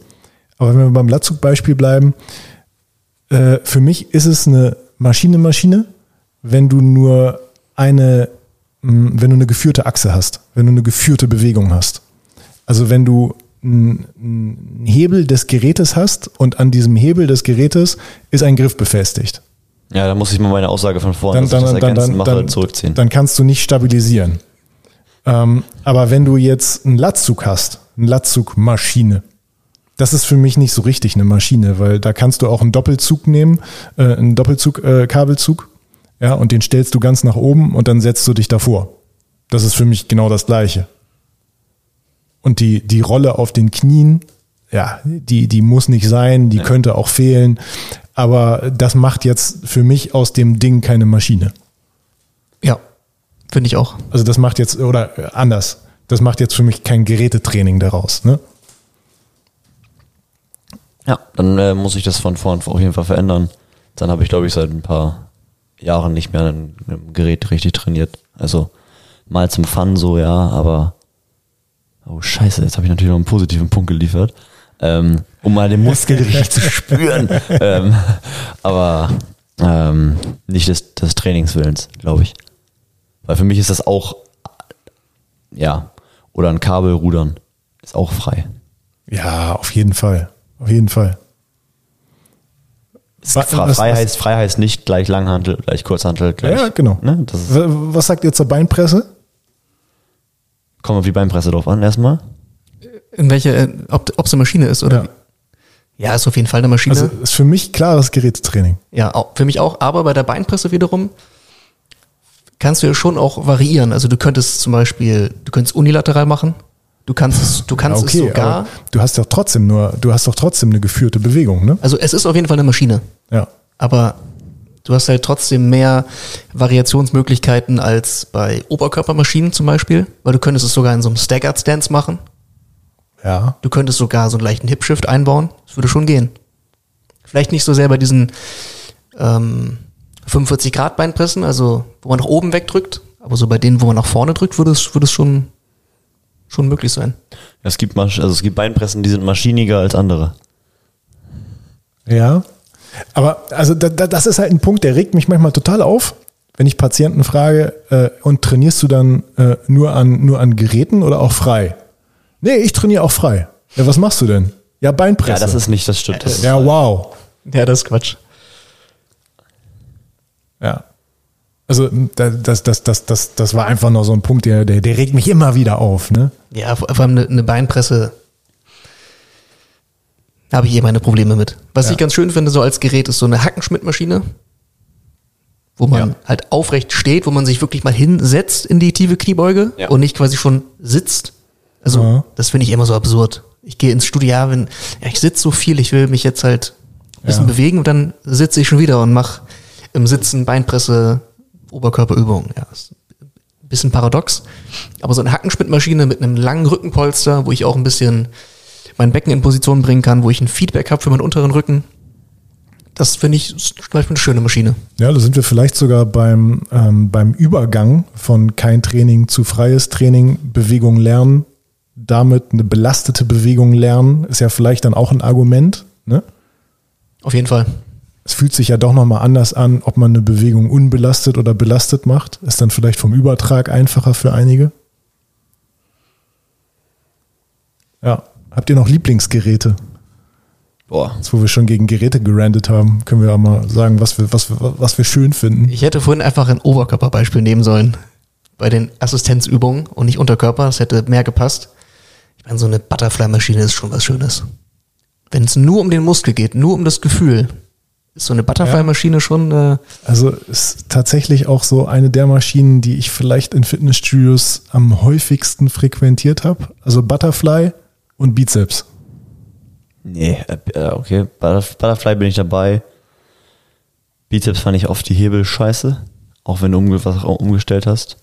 S1: Aber wenn wir beim Latzug-Beispiel bleiben, äh, für mich ist es eine Maschine-Maschine, wenn du nur eine, mh, wenn du eine geführte Achse hast, wenn du eine geführte Bewegung hast. Also, wenn du einen Hebel des Gerätes hast und an diesem Hebel des Gerätes ist ein Griff befestigt.
S2: Ja, da muss ich mal meine Aussage von vorhin,
S1: dann, dann, dann, dann,
S2: mache,
S1: dann,
S2: zurückziehen.
S1: dann kannst du nicht stabilisieren. Ähm, aber wenn du jetzt einen Latzug hast, eine Latzugmaschine, das ist für mich nicht so richtig eine Maschine, weil da kannst du auch einen Doppelzug nehmen, äh, einen Doppelzug, äh, Kabelzug, ja, und den stellst du ganz nach oben und dann setzt du dich davor. Das ist für mich genau das Gleiche. Und die, die Rolle auf den Knien, ja, die, die muss nicht sein, die könnte auch fehlen. Aber das macht jetzt für mich aus dem Ding keine Maschine.
S3: Ja, finde ich auch.
S1: Also das macht jetzt, oder anders, das macht jetzt für mich kein Gerätetraining daraus. Ne?
S2: Ja, dann äh, muss ich das von vorn auf jeden Fall verändern. Dann habe ich, glaube ich, seit ein paar Jahren nicht mehr ein, ein Gerät richtig trainiert. Also mal zum Fun so, ja, aber oh scheiße, jetzt habe ich natürlich noch einen positiven Punkt geliefert. Ähm, um mal den Muskel richtig zu spüren. ähm, aber ähm, nicht des, des Trainingswillens, glaube ich. Weil für mich ist das auch, ja, oder ein Kabelrudern ist auch frei.
S1: Ja, auf jeden Fall. Auf jeden Fall.
S2: Frei,
S1: was-
S2: heißt, frei heißt nicht gleich Langhantel, gleich Kurzhantel, gleich.
S1: Ja, genau.
S2: Ne? Das ist
S1: W- Was sagt ihr zur Beinpresse?
S2: Kommen wir auf die Beinpresse drauf an erstmal.
S3: In welcher, äh, ob es eine Maschine ist oder?
S1: Ja.
S3: Ja. ist auf jeden Fall eine Maschine.
S1: Also ist für mich klares Gerätetraining.
S3: Ja, für mich auch. Aber bei der Beinpresse wiederum kannst du ja schon auch variieren. Also du könntest zum Beispiel, du könntest unilateral machen. Du kannst es, du kannst
S1: Ja, okay,
S3: es sogar.
S1: du hast doch trotzdem nur, du hast doch trotzdem eine geführte Bewegung, ne?
S3: Also es ist auf jeden Fall eine Maschine.
S1: Ja.
S3: Aber du hast halt trotzdem mehr Variationsmöglichkeiten als bei Oberkörpermaschinen zum Beispiel, weil du könntest es sogar in so einem Staggered Stance machen.
S1: Ja.
S3: Du könntest sogar so einen leichten Hip-Shift einbauen. Das würde schon gehen. Vielleicht nicht so sehr bei diesen ähm, 45 Grad Beinpressen, also wo man nach oben wegdrückt, aber so bei denen, wo man nach vorne drückt, würde es, würde es schon, schon möglich sein.
S2: Es gibt, Masch also es gibt Beinpressen, die sind maschiniger als andere.
S1: Ja. Aber also da, da, das ist halt ein Punkt, der regt mich manchmal total auf, wenn ich Patienten frage, äh, und trainierst du dann äh, nur, an, nur an Geräten oder auch frei? Nee, ich trainiere auch frei. Ja, was machst du denn? Ja, Beinpresse.
S2: Ja, das ist nicht, das stimmt. Das
S1: ja, wow.
S3: Ja, das ist Quatsch.
S1: Ja. Also da- das, das, das, das, das war einfach noch so ein Punkt, der, der, der regt mich immer wieder auf. Ne?
S3: Ja, vor allem eine, eine Beinpresse habe ich eh meine Probleme mit. Was
S1: Ja.
S3: ich ganz schön finde, so als Gerät, ist so eine Hackenschmidt-Maschine, wo man
S1: Ja.
S3: halt aufrecht steht, wo man sich wirklich mal hinsetzt in die tiefe Kniebeuge
S2: Ja.
S3: und nicht quasi schon sitzt. Also,
S1: Ja.
S3: das finde ich immer so absurd. Ich gehe ins Studio, ja, wenn, ja, ich sitze so viel, ich will mich jetzt halt ein bisschen
S1: Ja.
S3: bewegen und dann sitze ich schon wieder und mache im Sitzen Beinpresse, Oberkörperübungen. Ja, ist ein bisschen paradox. Aber so eine Hackenschmidt-Maschine mit einem langen Rückenpolster, wo ich auch ein bisschen mein Becken in Position bringen kann, wo ich ein Feedback habe für meinen unteren Rücken. Das finde ich zum Beispiel eine schöne Maschine.
S1: Ja, da sind wir vielleicht sogar beim, ähm, beim Übergang von kein Training zu freies Training, Bewegung lernen, damit eine belastete Bewegung lernen, ist ja vielleicht dann auch ein Argument. Ne?
S3: Auf jeden Fall.
S1: Es fühlt sich ja doch nochmal anders an, ob man eine Bewegung unbelastet oder belastet macht. Ist dann vielleicht vom Übertrag einfacher für einige. Ja. Habt ihr noch Lieblingsgeräte?
S2: Boah.
S1: Jetzt, wo wir schon gegen Geräte gerandet haben, können wir auch mal sagen, was wir, was wir, was wir schön finden.
S3: Ich hätte vorhin einfach ein Oberkörperbeispiel nehmen sollen. Bei den Assistenzübungen und nicht Unterkörper. Das hätte mehr gepasst. Ich meine, so eine Butterfly-Maschine ist schon was Schönes. Wenn es nur um den Muskel geht, nur um das Gefühl, ist so eine Butterfly-Maschine schon, äh,
S1: Also ist tatsächlich auch so eine der Maschinen, die ich vielleicht in Fitnessstudios am häufigsten frequentiert habe. Also Butterfly und Bizeps.
S2: Nee, äh, äh, okay. Butterf- Butterfly bin ich dabei. Bizeps fand ich oft die Hebel scheiße. Auch wenn du umge was auch umgestellt hast.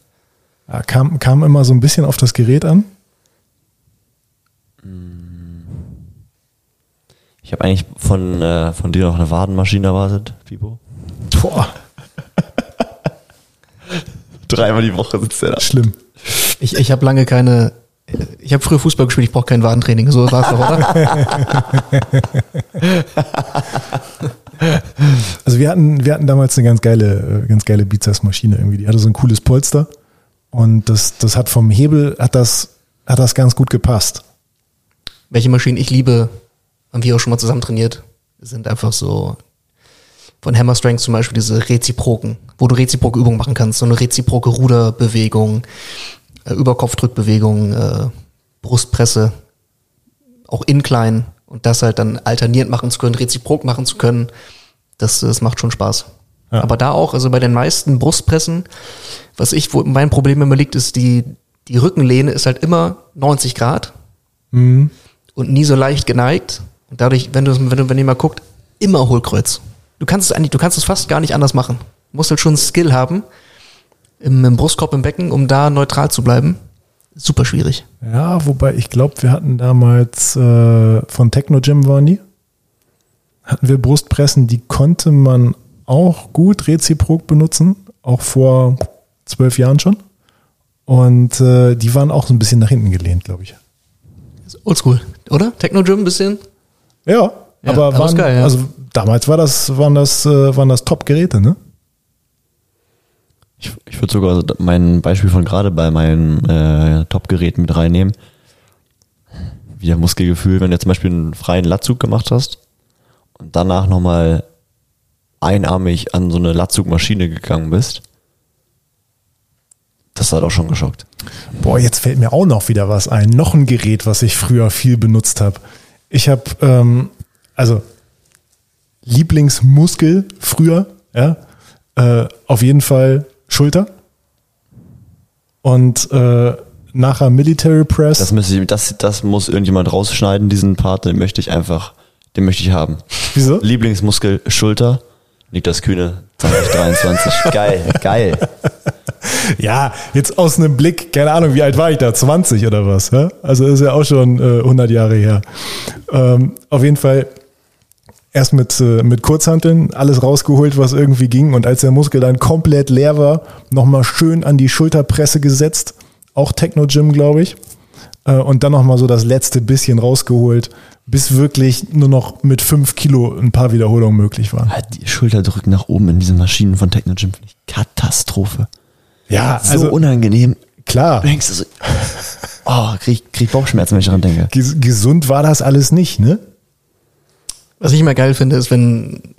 S1: Ja, kam, kam immer so ein bisschen auf das Gerät an.
S2: Ich habe eigentlich von, äh, von dir noch eine Wadenmaschine erwartet, Pipo.
S1: Boah,
S2: Dreimal die Woche sitzt der da.
S1: schlimm.
S3: ich, ich habe lange keine, ich habe früher Fußball gespielt, ich brauche kein Wadentraining. So war es doch, oder?
S1: Also wir hatten, wir hatten damals eine ganz geile, äh, ganz geile Bizepsmaschine irgendwie. Die hatte so ein cooles Polster und das, das hat vom Hebel hat das, hat das ganz gut gepasst.
S3: Welche Maschinen ich liebe, haben wir auch schon mal zusammen trainiert, sind einfach so von Hammer Strength zum Beispiel diese Reziproken, wo du reziproke Übungen machen kannst, so eine reziproke Ruderbewegung, äh, Überkopfdrückbewegung, äh, Brustpresse, auch Incline und das halt dann alternierend machen zu können, reziprok machen zu können, das, das macht schon Spaß.
S1: Ja.
S3: Aber da auch, also bei den meisten Brustpressen, was ich, wo mein Problem immer liegt, ist die, die Rückenlehne ist halt immer 90 Grad
S1: Mhm.
S3: und nie so leicht geneigt. Und dadurch, wenn du, wenn du, wenn ihr mal guckt, immer Hohlkreuz. Du kannst es eigentlich, du kannst es fast gar nicht anders machen. Du musst halt schon Skill haben im, im Brustkorb, im Becken, um da neutral zu bleiben. Super schwierig.
S1: Ja, wobei ich glaube, wir hatten damals äh, von Techno Gym waren die. Hatten wir Brustpressen, die konnte man auch gut reziprok benutzen, auch vor zwölf Jahren schon. Und äh, die waren auch so ein bisschen nach hinten gelehnt, glaube ich.
S3: Oldschool, oder? Techno Gym ein bisschen?
S1: Ja,
S3: Ja,
S1: aber waren,
S3: geil, ja.
S1: also damals war das, waren das, äh, waren das Top-Geräte, ne?
S2: Ich, ich würde sogar mein Beispiel von gerade bei meinen äh, Top-Geräten mit reinnehmen. Wieder Muskelgefühl, wenn du zum Beispiel einen freien Latzug gemacht hast und danach nochmal einarmig an so eine Latzugmaschine gegangen bist. Das hat auch schon geschockt.
S1: Boah, jetzt fällt mir auch noch wieder was ein. Noch ein Gerät, was ich früher viel benutzt habe. Ich habe, ähm, also Lieblingsmuskel früher, ja, äh, auf jeden Fall Schulter. Und äh, nachher Military Press.
S2: Das, müsste ich, das, das muss irgendjemand rausschneiden, diesen Part, den möchte ich einfach, den möchte ich haben.
S1: Wieso?
S2: Lieblingsmuskel Schulter, Niklas Kühne 2023. geil, geil.
S1: Ja, jetzt aus einem Blick, keine Ahnung, wie alt war ich da? 20 oder was? Ja? Also ist ja auch schon äh, 100 Jahre her. Ähm, auf jeden Fall erst mit, äh, mit Kurzhanteln alles rausgeholt, was irgendwie ging. Und als der Muskel dann komplett leer war, nochmal schön an die Schulterpresse gesetzt. Auch Techno-Gym, glaube ich. Äh, und dann nochmal so das letzte bisschen rausgeholt, bis wirklich nur noch mit 5 Kilo ein paar Wiederholungen möglich waren.
S2: Halt Die Schulterdrücken nach oben in diesen Maschinen von Technogym finde ich Katastrophe.
S1: Ja,
S2: So
S1: also
S2: unangenehm.
S1: klar.
S2: Du denkst du so, oh, krieg, krieg Bauchschmerzen, wenn ich daran denke.
S1: Ges gesund war das alles nicht, ne?
S3: Was ich immer geil finde, ist, wenn,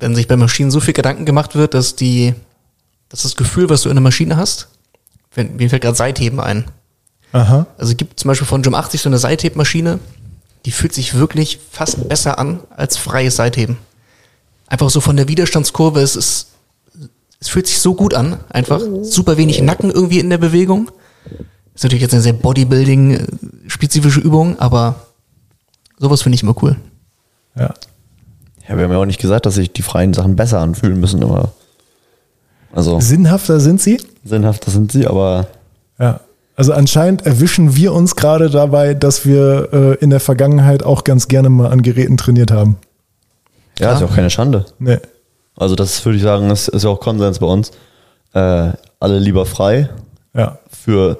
S3: wenn sich bei Maschinen so viel Gedanken gemacht wird, dass die, dass das Gefühl, was du in der Maschine hast, wenn, mir fällt gerade Seitheben ein.
S1: Aha.
S3: Also es gibt zum Beispiel von Gym 80 so eine Seithebmaschine, die fühlt sich wirklich fast besser an als freies Seitheben. Einfach so von der Widerstandskurve, es ist, es fühlt sich so gut an, einfach super wenig Nacken irgendwie in der Bewegung. Ist natürlich jetzt eine sehr Bodybuilding-spezifische Übung, aber sowas finde ich immer cool.
S1: Ja.
S2: Ja, wir haben ja auch nicht gesagt, dass sich die freien Sachen besser anfühlen müssen, aber also
S1: Sinnhafter sind sie?
S2: sinnhafter sind sie, aber
S1: Ja. Also anscheinend erwischen wir uns gerade dabei, dass wir äh, in der Vergangenheit auch ganz gerne mal an Geräten trainiert haben.
S2: ja, ist ja auch keine Schande.
S1: Nee.
S2: Also das würde ich sagen, ist, ist ja auch Konsens bei uns. Äh, alle lieber frei.
S1: Ja.
S2: Für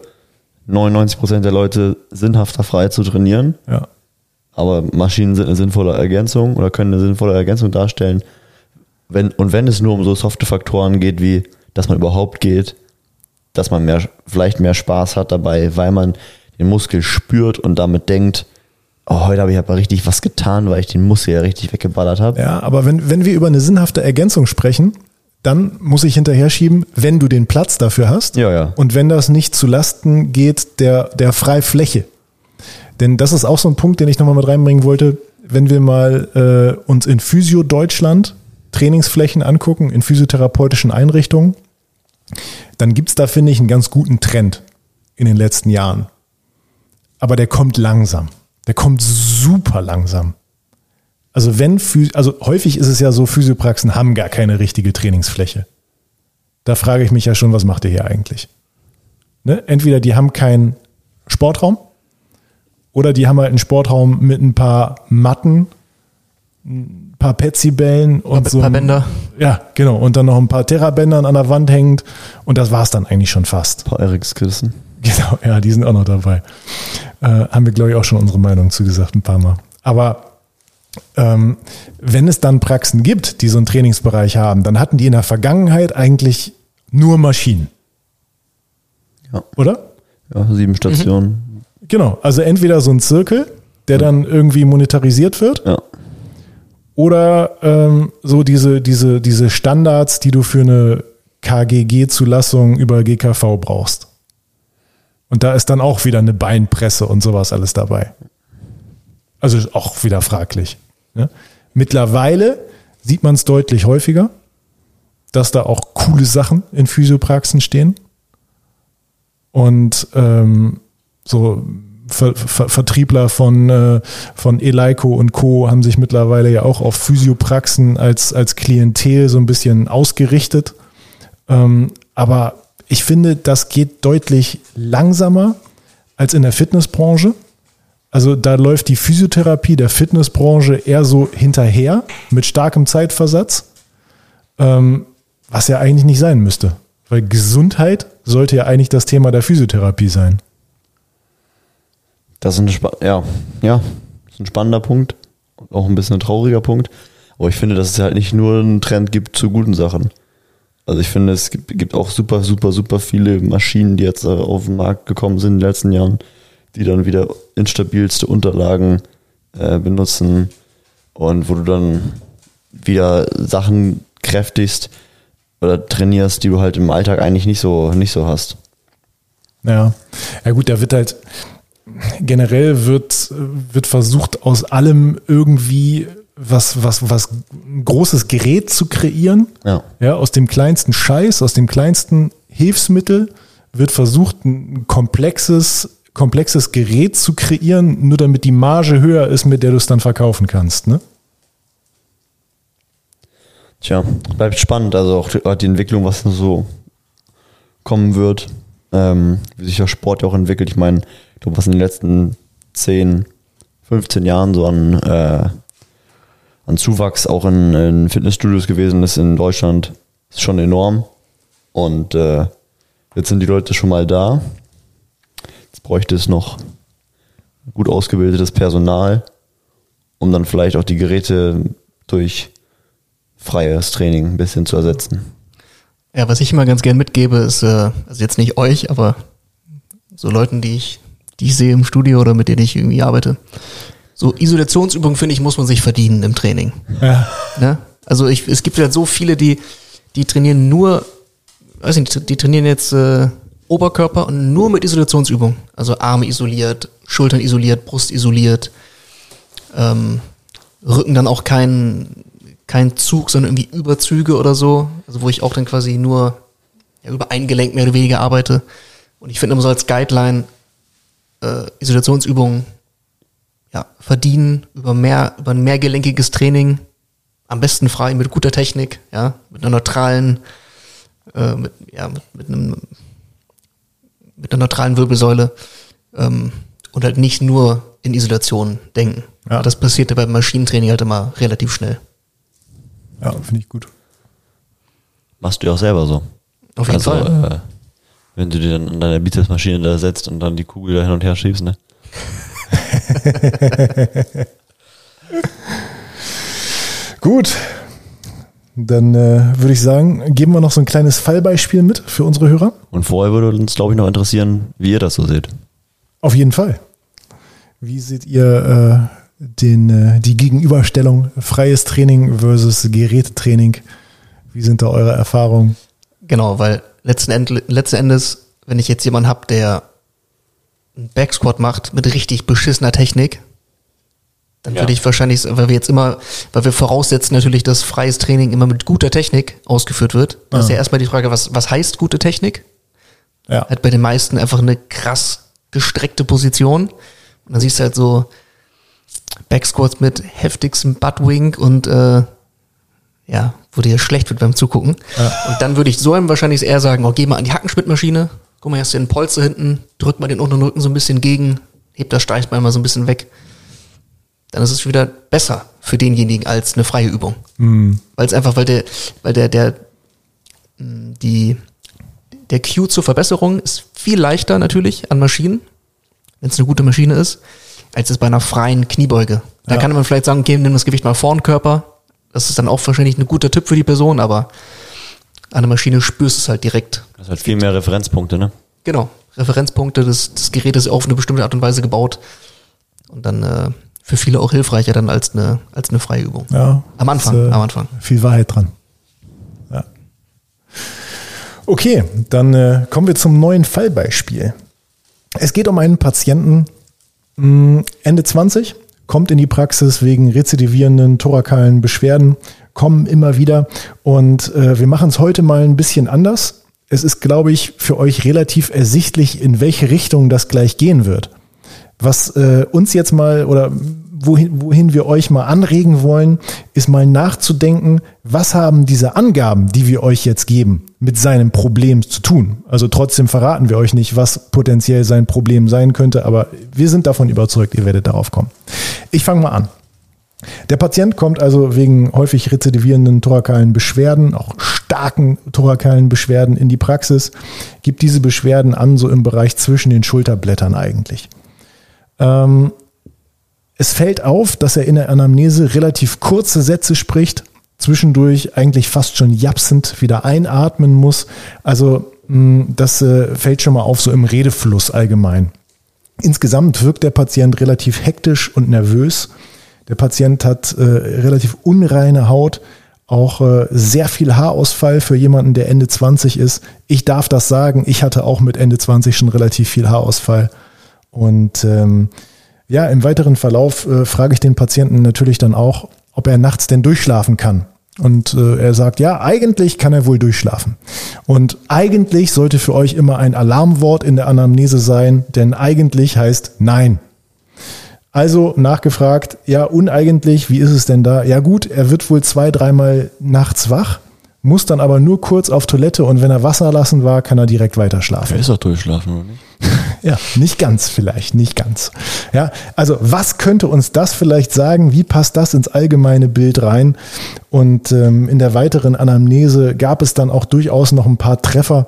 S2: 99 Prozent der Leute sinnhafter frei zu trainieren.
S1: Ja.
S2: Aber Maschinen sind eine sinnvolle Ergänzung oder können eine sinnvolle Ergänzung darstellen. Wenn, und wenn es nur um so softe Faktoren geht, wie dass man überhaupt geht, dass man mehr, vielleicht mehr Spaß hat dabei, weil man den Muskel spürt und damit denkt, oh, heute habe ich aber richtig was getan, weil ich den Muskel ja richtig weggeballert habe.
S1: Ja, aber wenn, wenn wir über eine sinnhafte Ergänzung sprechen, dann muss ich hinterher schieben, wenn du den Platz dafür hast
S2: Ja, ja.
S1: und wenn das nicht zu Lasten geht der, der Freifläche. Denn das ist auch so ein Punkt, den ich nochmal mit reinbringen wollte. Wenn wir mal äh, uns in Physio Deutschland Trainingsflächen angucken, in physiotherapeutischen Einrichtungen, dann gibt's da, finde ich, einen ganz guten Trend in den letzten Jahren. Aber der kommt langsam. Der kommt super langsam. Also wenn, also häufig ist es ja so, Physiopraxen haben gar keine richtige Trainingsfläche. Da frage ich mich ja schon, was macht ihr hier eigentlich? Ne? Entweder die haben keinen Sportraum oder die haben halt einen Sportraum mit ein paar Matten, ein paar Petsybällen und
S3: Paar-
S1: so.
S3: paar
S1: ein-
S3: Bänder.
S1: Ja, genau. Und dann noch ein paar Terrabändern an der Wand hängend. Und das war's dann eigentlich schon fast.
S2: Ein paar Ericskissen.
S1: Genau, ja, die sind auch noch dabei. Äh, haben wir, glaube ich, auch schon unsere Meinung zu gesagt, ein paar Mal. Aber ähm, wenn es dann Praxen gibt, die so einen Trainingsbereich haben, dann hatten die in der Vergangenheit eigentlich nur Maschinen.
S2: Ja.
S1: Oder?
S2: Ja, sieben Stationen.
S1: Genau. Also entweder so ein Zirkel, der dann irgendwie monetarisiert wird,
S2: Ja.
S1: oder ähm, so diese, diese, diese Standards, die du für eine KGG-Zulassung über GKV brauchst. Und da ist dann auch wieder eine Beinpresse und sowas alles dabei. Also ist auch wieder fraglich. Ne? Mittlerweile sieht man es deutlich häufiger, dass da auch coole Sachen in Physiopraxen stehen. Und ähm, so Ver Ver Vertriebler von, äh, von Eleiko und Co. haben sich mittlerweile ja auch auf Physiopraxen als, als Klientel so ein bisschen ausgerichtet. Ähm, aber ich finde, das geht deutlich langsamer als in der Fitnessbranche. Also da läuft die Physiotherapie der Fitnessbranche eher so hinterher mit starkem Zeitversatz, ähm, was ja eigentlich nicht sein müsste. Weil Gesundheit sollte ja eigentlich das Thema der Physiotherapie sein.
S2: Das ist ein, spa ja, ja, ist ein spannender Punkt. Auch ein bisschen ein trauriger Punkt. Aber ich finde, dass es halt nicht nur einen Trend gibt zu guten Sachen. Also ich finde, es gibt, gibt auch super, super, super viele Maschinen, die jetzt äh, auf den Markt gekommen sind in den letzten Jahren, die dann wieder instabilste Unterlagen äh, benutzen und wo du dann wieder Sachen kräftigst oder trainierst, die du halt im Alltag eigentlich nicht so, nicht so hast.
S1: Ja. Ja gut, da wird halt generell wird, wird versucht, aus allem irgendwie was, was, was ein großes Gerät zu kreieren.
S2: Ja.
S1: Ja, aus dem kleinsten Scheiß, aus dem kleinsten Hilfsmittel wird versucht, ein komplexes, komplexes Gerät zu kreieren, nur damit die Marge höher ist, mit der du es dann verkaufen kannst. Ne?
S2: Tja, bleibt spannend. Also auch die, die Entwicklung, was so kommen wird, ähm, wie sich der Sport ja auch entwickelt. Ich meine, glaube, was in den letzten 10, 15 Jahren so an, äh, an Zuwachs auch in, in Fitnessstudios gewesen ist in Deutschland, ist schon enorm. Und äh, jetzt sind die Leute schon mal da. Jetzt bräuchte es noch gut ausgebildetes Personal, um dann vielleicht auch die Geräte durch freies Training ein bisschen zu ersetzen.
S3: Ja, was ich immer ganz gern mitgebe, ist, äh, also jetzt nicht euch, aber so Leuten, die ich, die ich sehe im Studio oder mit denen ich irgendwie arbeite. So Isolationsübungen, finde ich, muss man sich verdienen im Training.
S1: Ja.
S3: Ne? Also ich, es gibt ja so viele, die, die trainieren nur, weiß nicht, die trainieren jetzt äh, Oberkörper und nur mit Isolationsübungen. Also Arme isoliert, Schultern isoliert, Brust isoliert, ähm, Rücken dann auch kein, kein Zug, sondern irgendwie Überzüge oder so. Also wo ich auch dann quasi nur ja, über ein Gelenk mehr oder weniger arbeite. Und ich finde immer so als Guideline äh, Isolationsübungen ja, verdienen über mehr, über ein mehrgelenkiges Training, am besten frei mit guter Technik, ja, mit einer neutralen, äh, mit, ja, mit, mit einem mit einer neutralen Wirbelsäule ähm, und halt nicht nur in Isolation denken.
S1: Ja.
S3: Das passierte beim Maschinentraining halt immer relativ schnell.
S1: Ja, finde ich gut.
S2: Machst du ja auch selber so.
S3: Auf jeden
S2: also,
S3: Fall.
S2: Äh, wenn du dir dann an deiner Bizepsmaschine da setzt und dann die Kugel da hin und her schiebst, ne?
S1: Gut. Dann äh, würde ich sagen, geben wir noch so ein kleines Fallbeispiel mit für unsere Hörer.
S2: Und vorher würde uns, glaube ich, noch interessieren, wie ihr das so seht.
S1: Auf jeden Fall. Wie seht ihr äh, den, äh, die Gegenüberstellung freies Training versus Gerätetraining? Wie sind da eure Erfahrungen?
S3: Genau, weil letzten, End, letzten Endes, wenn ich jetzt jemanden hab, der einen Backsquat macht mit richtig beschissener Technik, dann
S2: Ja.
S3: würde ich wahrscheinlich, weil wir jetzt immer, weil wir voraussetzen natürlich, dass freies Training immer mit guter Technik ausgeführt wird. Da ist
S1: Ah.
S3: ja erstmal die Frage, was, was heißt gute Technik?
S1: Ja.
S3: Hat bei den meisten einfach eine krass gestreckte Position. Und dann siehst du halt so Backsquats mit heftigstem Buttwink und äh, ja, wo dir schlecht wird beim Zugucken. Und dann würde ich so einem wahrscheinlich eher sagen, oh, geh mal an die Hackenschmidt-Maschine, guck mal, hier hast du den Polster hinten, drück mal den unteren Rücken so ein bisschen gegen, heb das Steißbein mal so ein bisschen weg. Dann ist es wieder besser für denjenigen als eine freie Übung. Weil es einfach, weil der, weil der, der, die, der Cue zur Verbesserung ist viel leichter natürlich an Maschinen, wenn es eine gute Maschine ist, als es bei einer freien Kniebeuge. Da
S1: Ja.
S3: kann man vielleicht sagen, okay, nimm das Gewicht mal vor den Körper. Das ist dann auch wahrscheinlich ein guter Tipp für die Person, aber an der Maschine spürst du es halt direkt.
S2: Das halt viel mehr Referenzpunkte, ne?
S3: Genau. Referenzpunkte, das, das Gerät ist auf eine bestimmte Art und Weise gebaut. Und dann äh, für viele auch hilfreicher dann als eine, als eine freie Übung.
S1: Ja,
S3: Am Anfang,
S1: ist, äh,
S3: am Anfang.
S1: Viel Wahrheit dran. Ja. Okay, dann äh, kommen wir zum neuen Fallbeispiel. Es geht um einen Patienten, mh, Ende 20, kommt in die Praxis wegen rezidivierenden thorakalen Beschwerden, kommen immer wieder und äh, wir machen es heute mal ein bisschen anders. Es ist, glaube ich, für euch relativ ersichtlich, in welche Richtung das gleich gehen wird. Was äh, uns jetzt mal oder wohin, wohin wir euch mal anregen wollen, ist mal nachzudenken, was haben diese Angaben, die wir euch jetzt geben, mit seinem Problem zu tun. Also trotzdem verraten wir euch nicht, was potenziell sein Problem sein könnte, aber wir sind davon überzeugt, ihr werdet darauf kommen. Ich fange mal an. Der Patient kommt also wegen häufig rezidivierenden thorakalen Beschwerden, auch starken thorakalen Beschwerden in die Praxis, gibt diese Beschwerden an, so im Bereich zwischen den Schulterblättern eigentlich. Ähm, es fällt auf, dass er in der Anamnese relativ kurze Sätze spricht, zwischendurch eigentlich fast schon japsend wieder einatmen muss. Also das äh, fällt schon mal auf so im Redefluss allgemein. Insgesamt wirkt der Patient relativ hektisch und nervös. Der Patient hat äh, relativ unreine Haut, auch äh, sehr viel Haarausfall für jemanden, der Ende 20 ist. Ich darf das sagen, ich hatte auch mit Ende 20 schon relativ viel Haarausfall. Und ähm, ja, im weiteren Verlauf äh, frage ich den Patienten natürlich dann auch, ob er nachts denn durchschlafen kann. Und äh, er sagt, ja, eigentlich kann er wohl durchschlafen. Und eigentlich sollte für euch immer ein Alarmwort in der Anamnese sein, denn eigentlich heißt nein. Also nachgefragt, ja, uneigentlich, wie ist es denn da? Ja gut, er wird wohl zwei, dreimal nachts wach, muss dann aber nur kurz auf Toilette und wenn er Wasser lassen war, kann er direkt weiter schlafen.
S2: Er ist doch durchschlafen, oder nicht?
S1: Ja, nicht ganz vielleicht, nicht ganz. Ja, also was könnte uns das vielleicht sagen? Wie passt das ins allgemeine Bild rein? Und ähm, in der weiteren Anamnese gab es dann auch durchaus noch ein paar Treffer.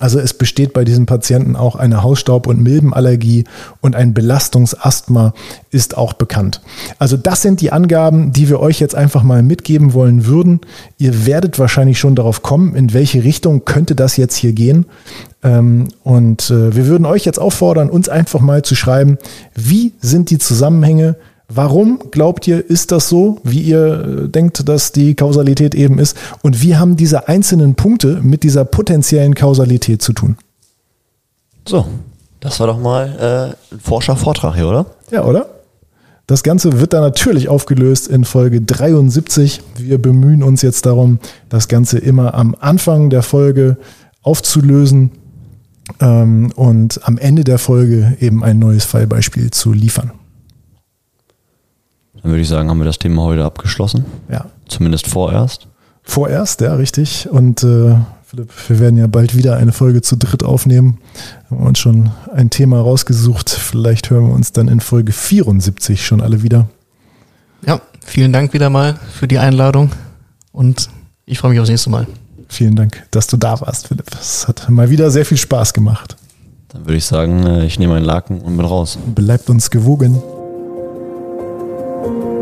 S1: Also es besteht bei diesem Patienten auch eine Hausstaub- und Milbenallergie und ein Belastungsasthma ist auch bekannt. Also das sind die Angaben, die wir euch jetzt einfach mal mitgeben wollen würden. Ihr werdet wahrscheinlich schon darauf kommen, in welche Richtung könnte das jetzt hier gehen. Ähm, und äh, wir würden euch jetzt auffordern, uns einfach mal zu schreiben, wie sind die Zusammenhänge, Warum glaubt ihr, ist das so, wie ihr äh, denkt, dass die Kausalität eben ist? Und wie haben diese einzelnen Punkte mit dieser potenziellen Kausalität zu tun?
S2: So, das war doch mal äh, ein Forschervortrag hier, oder?
S1: Ja, oder? Das Ganze wird dann natürlich aufgelöst in Folge 73. Wir bemühen uns jetzt darum, das Ganze immer am Anfang der Folge aufzulösen ähm, und am Ende der Folge eben ein neues Fallbeispiel zu liefern.
S2: Dann würde ich sagen, haben wir das Thema heute abgeschlossen.
S1: Ja.
S2: Zumindest vorerst.
S1: Vorerst, ja, richtig. Und äh, Philipp, wir werden ja bald wieder eine Folge zu dritt aufnehmen. Wir haben uns schon ein Thema rausgesucht. Vielleicht hören wir uns dann in Folge 74 schon alle wieder.
S3: Ja, vielen Dank wieder mal für die Einladung und ich freue mich aufs nächste Mal.
S1: Vielen Dank, dass du da warst, Philipp. Es hat mal wieder sehr viel Spaß gemacht.
S2: Dann würde ich sagen, äh, ich nehme einen Laken und bin raus.
S1: Bleibt uns gewogen.
S4: Thank you.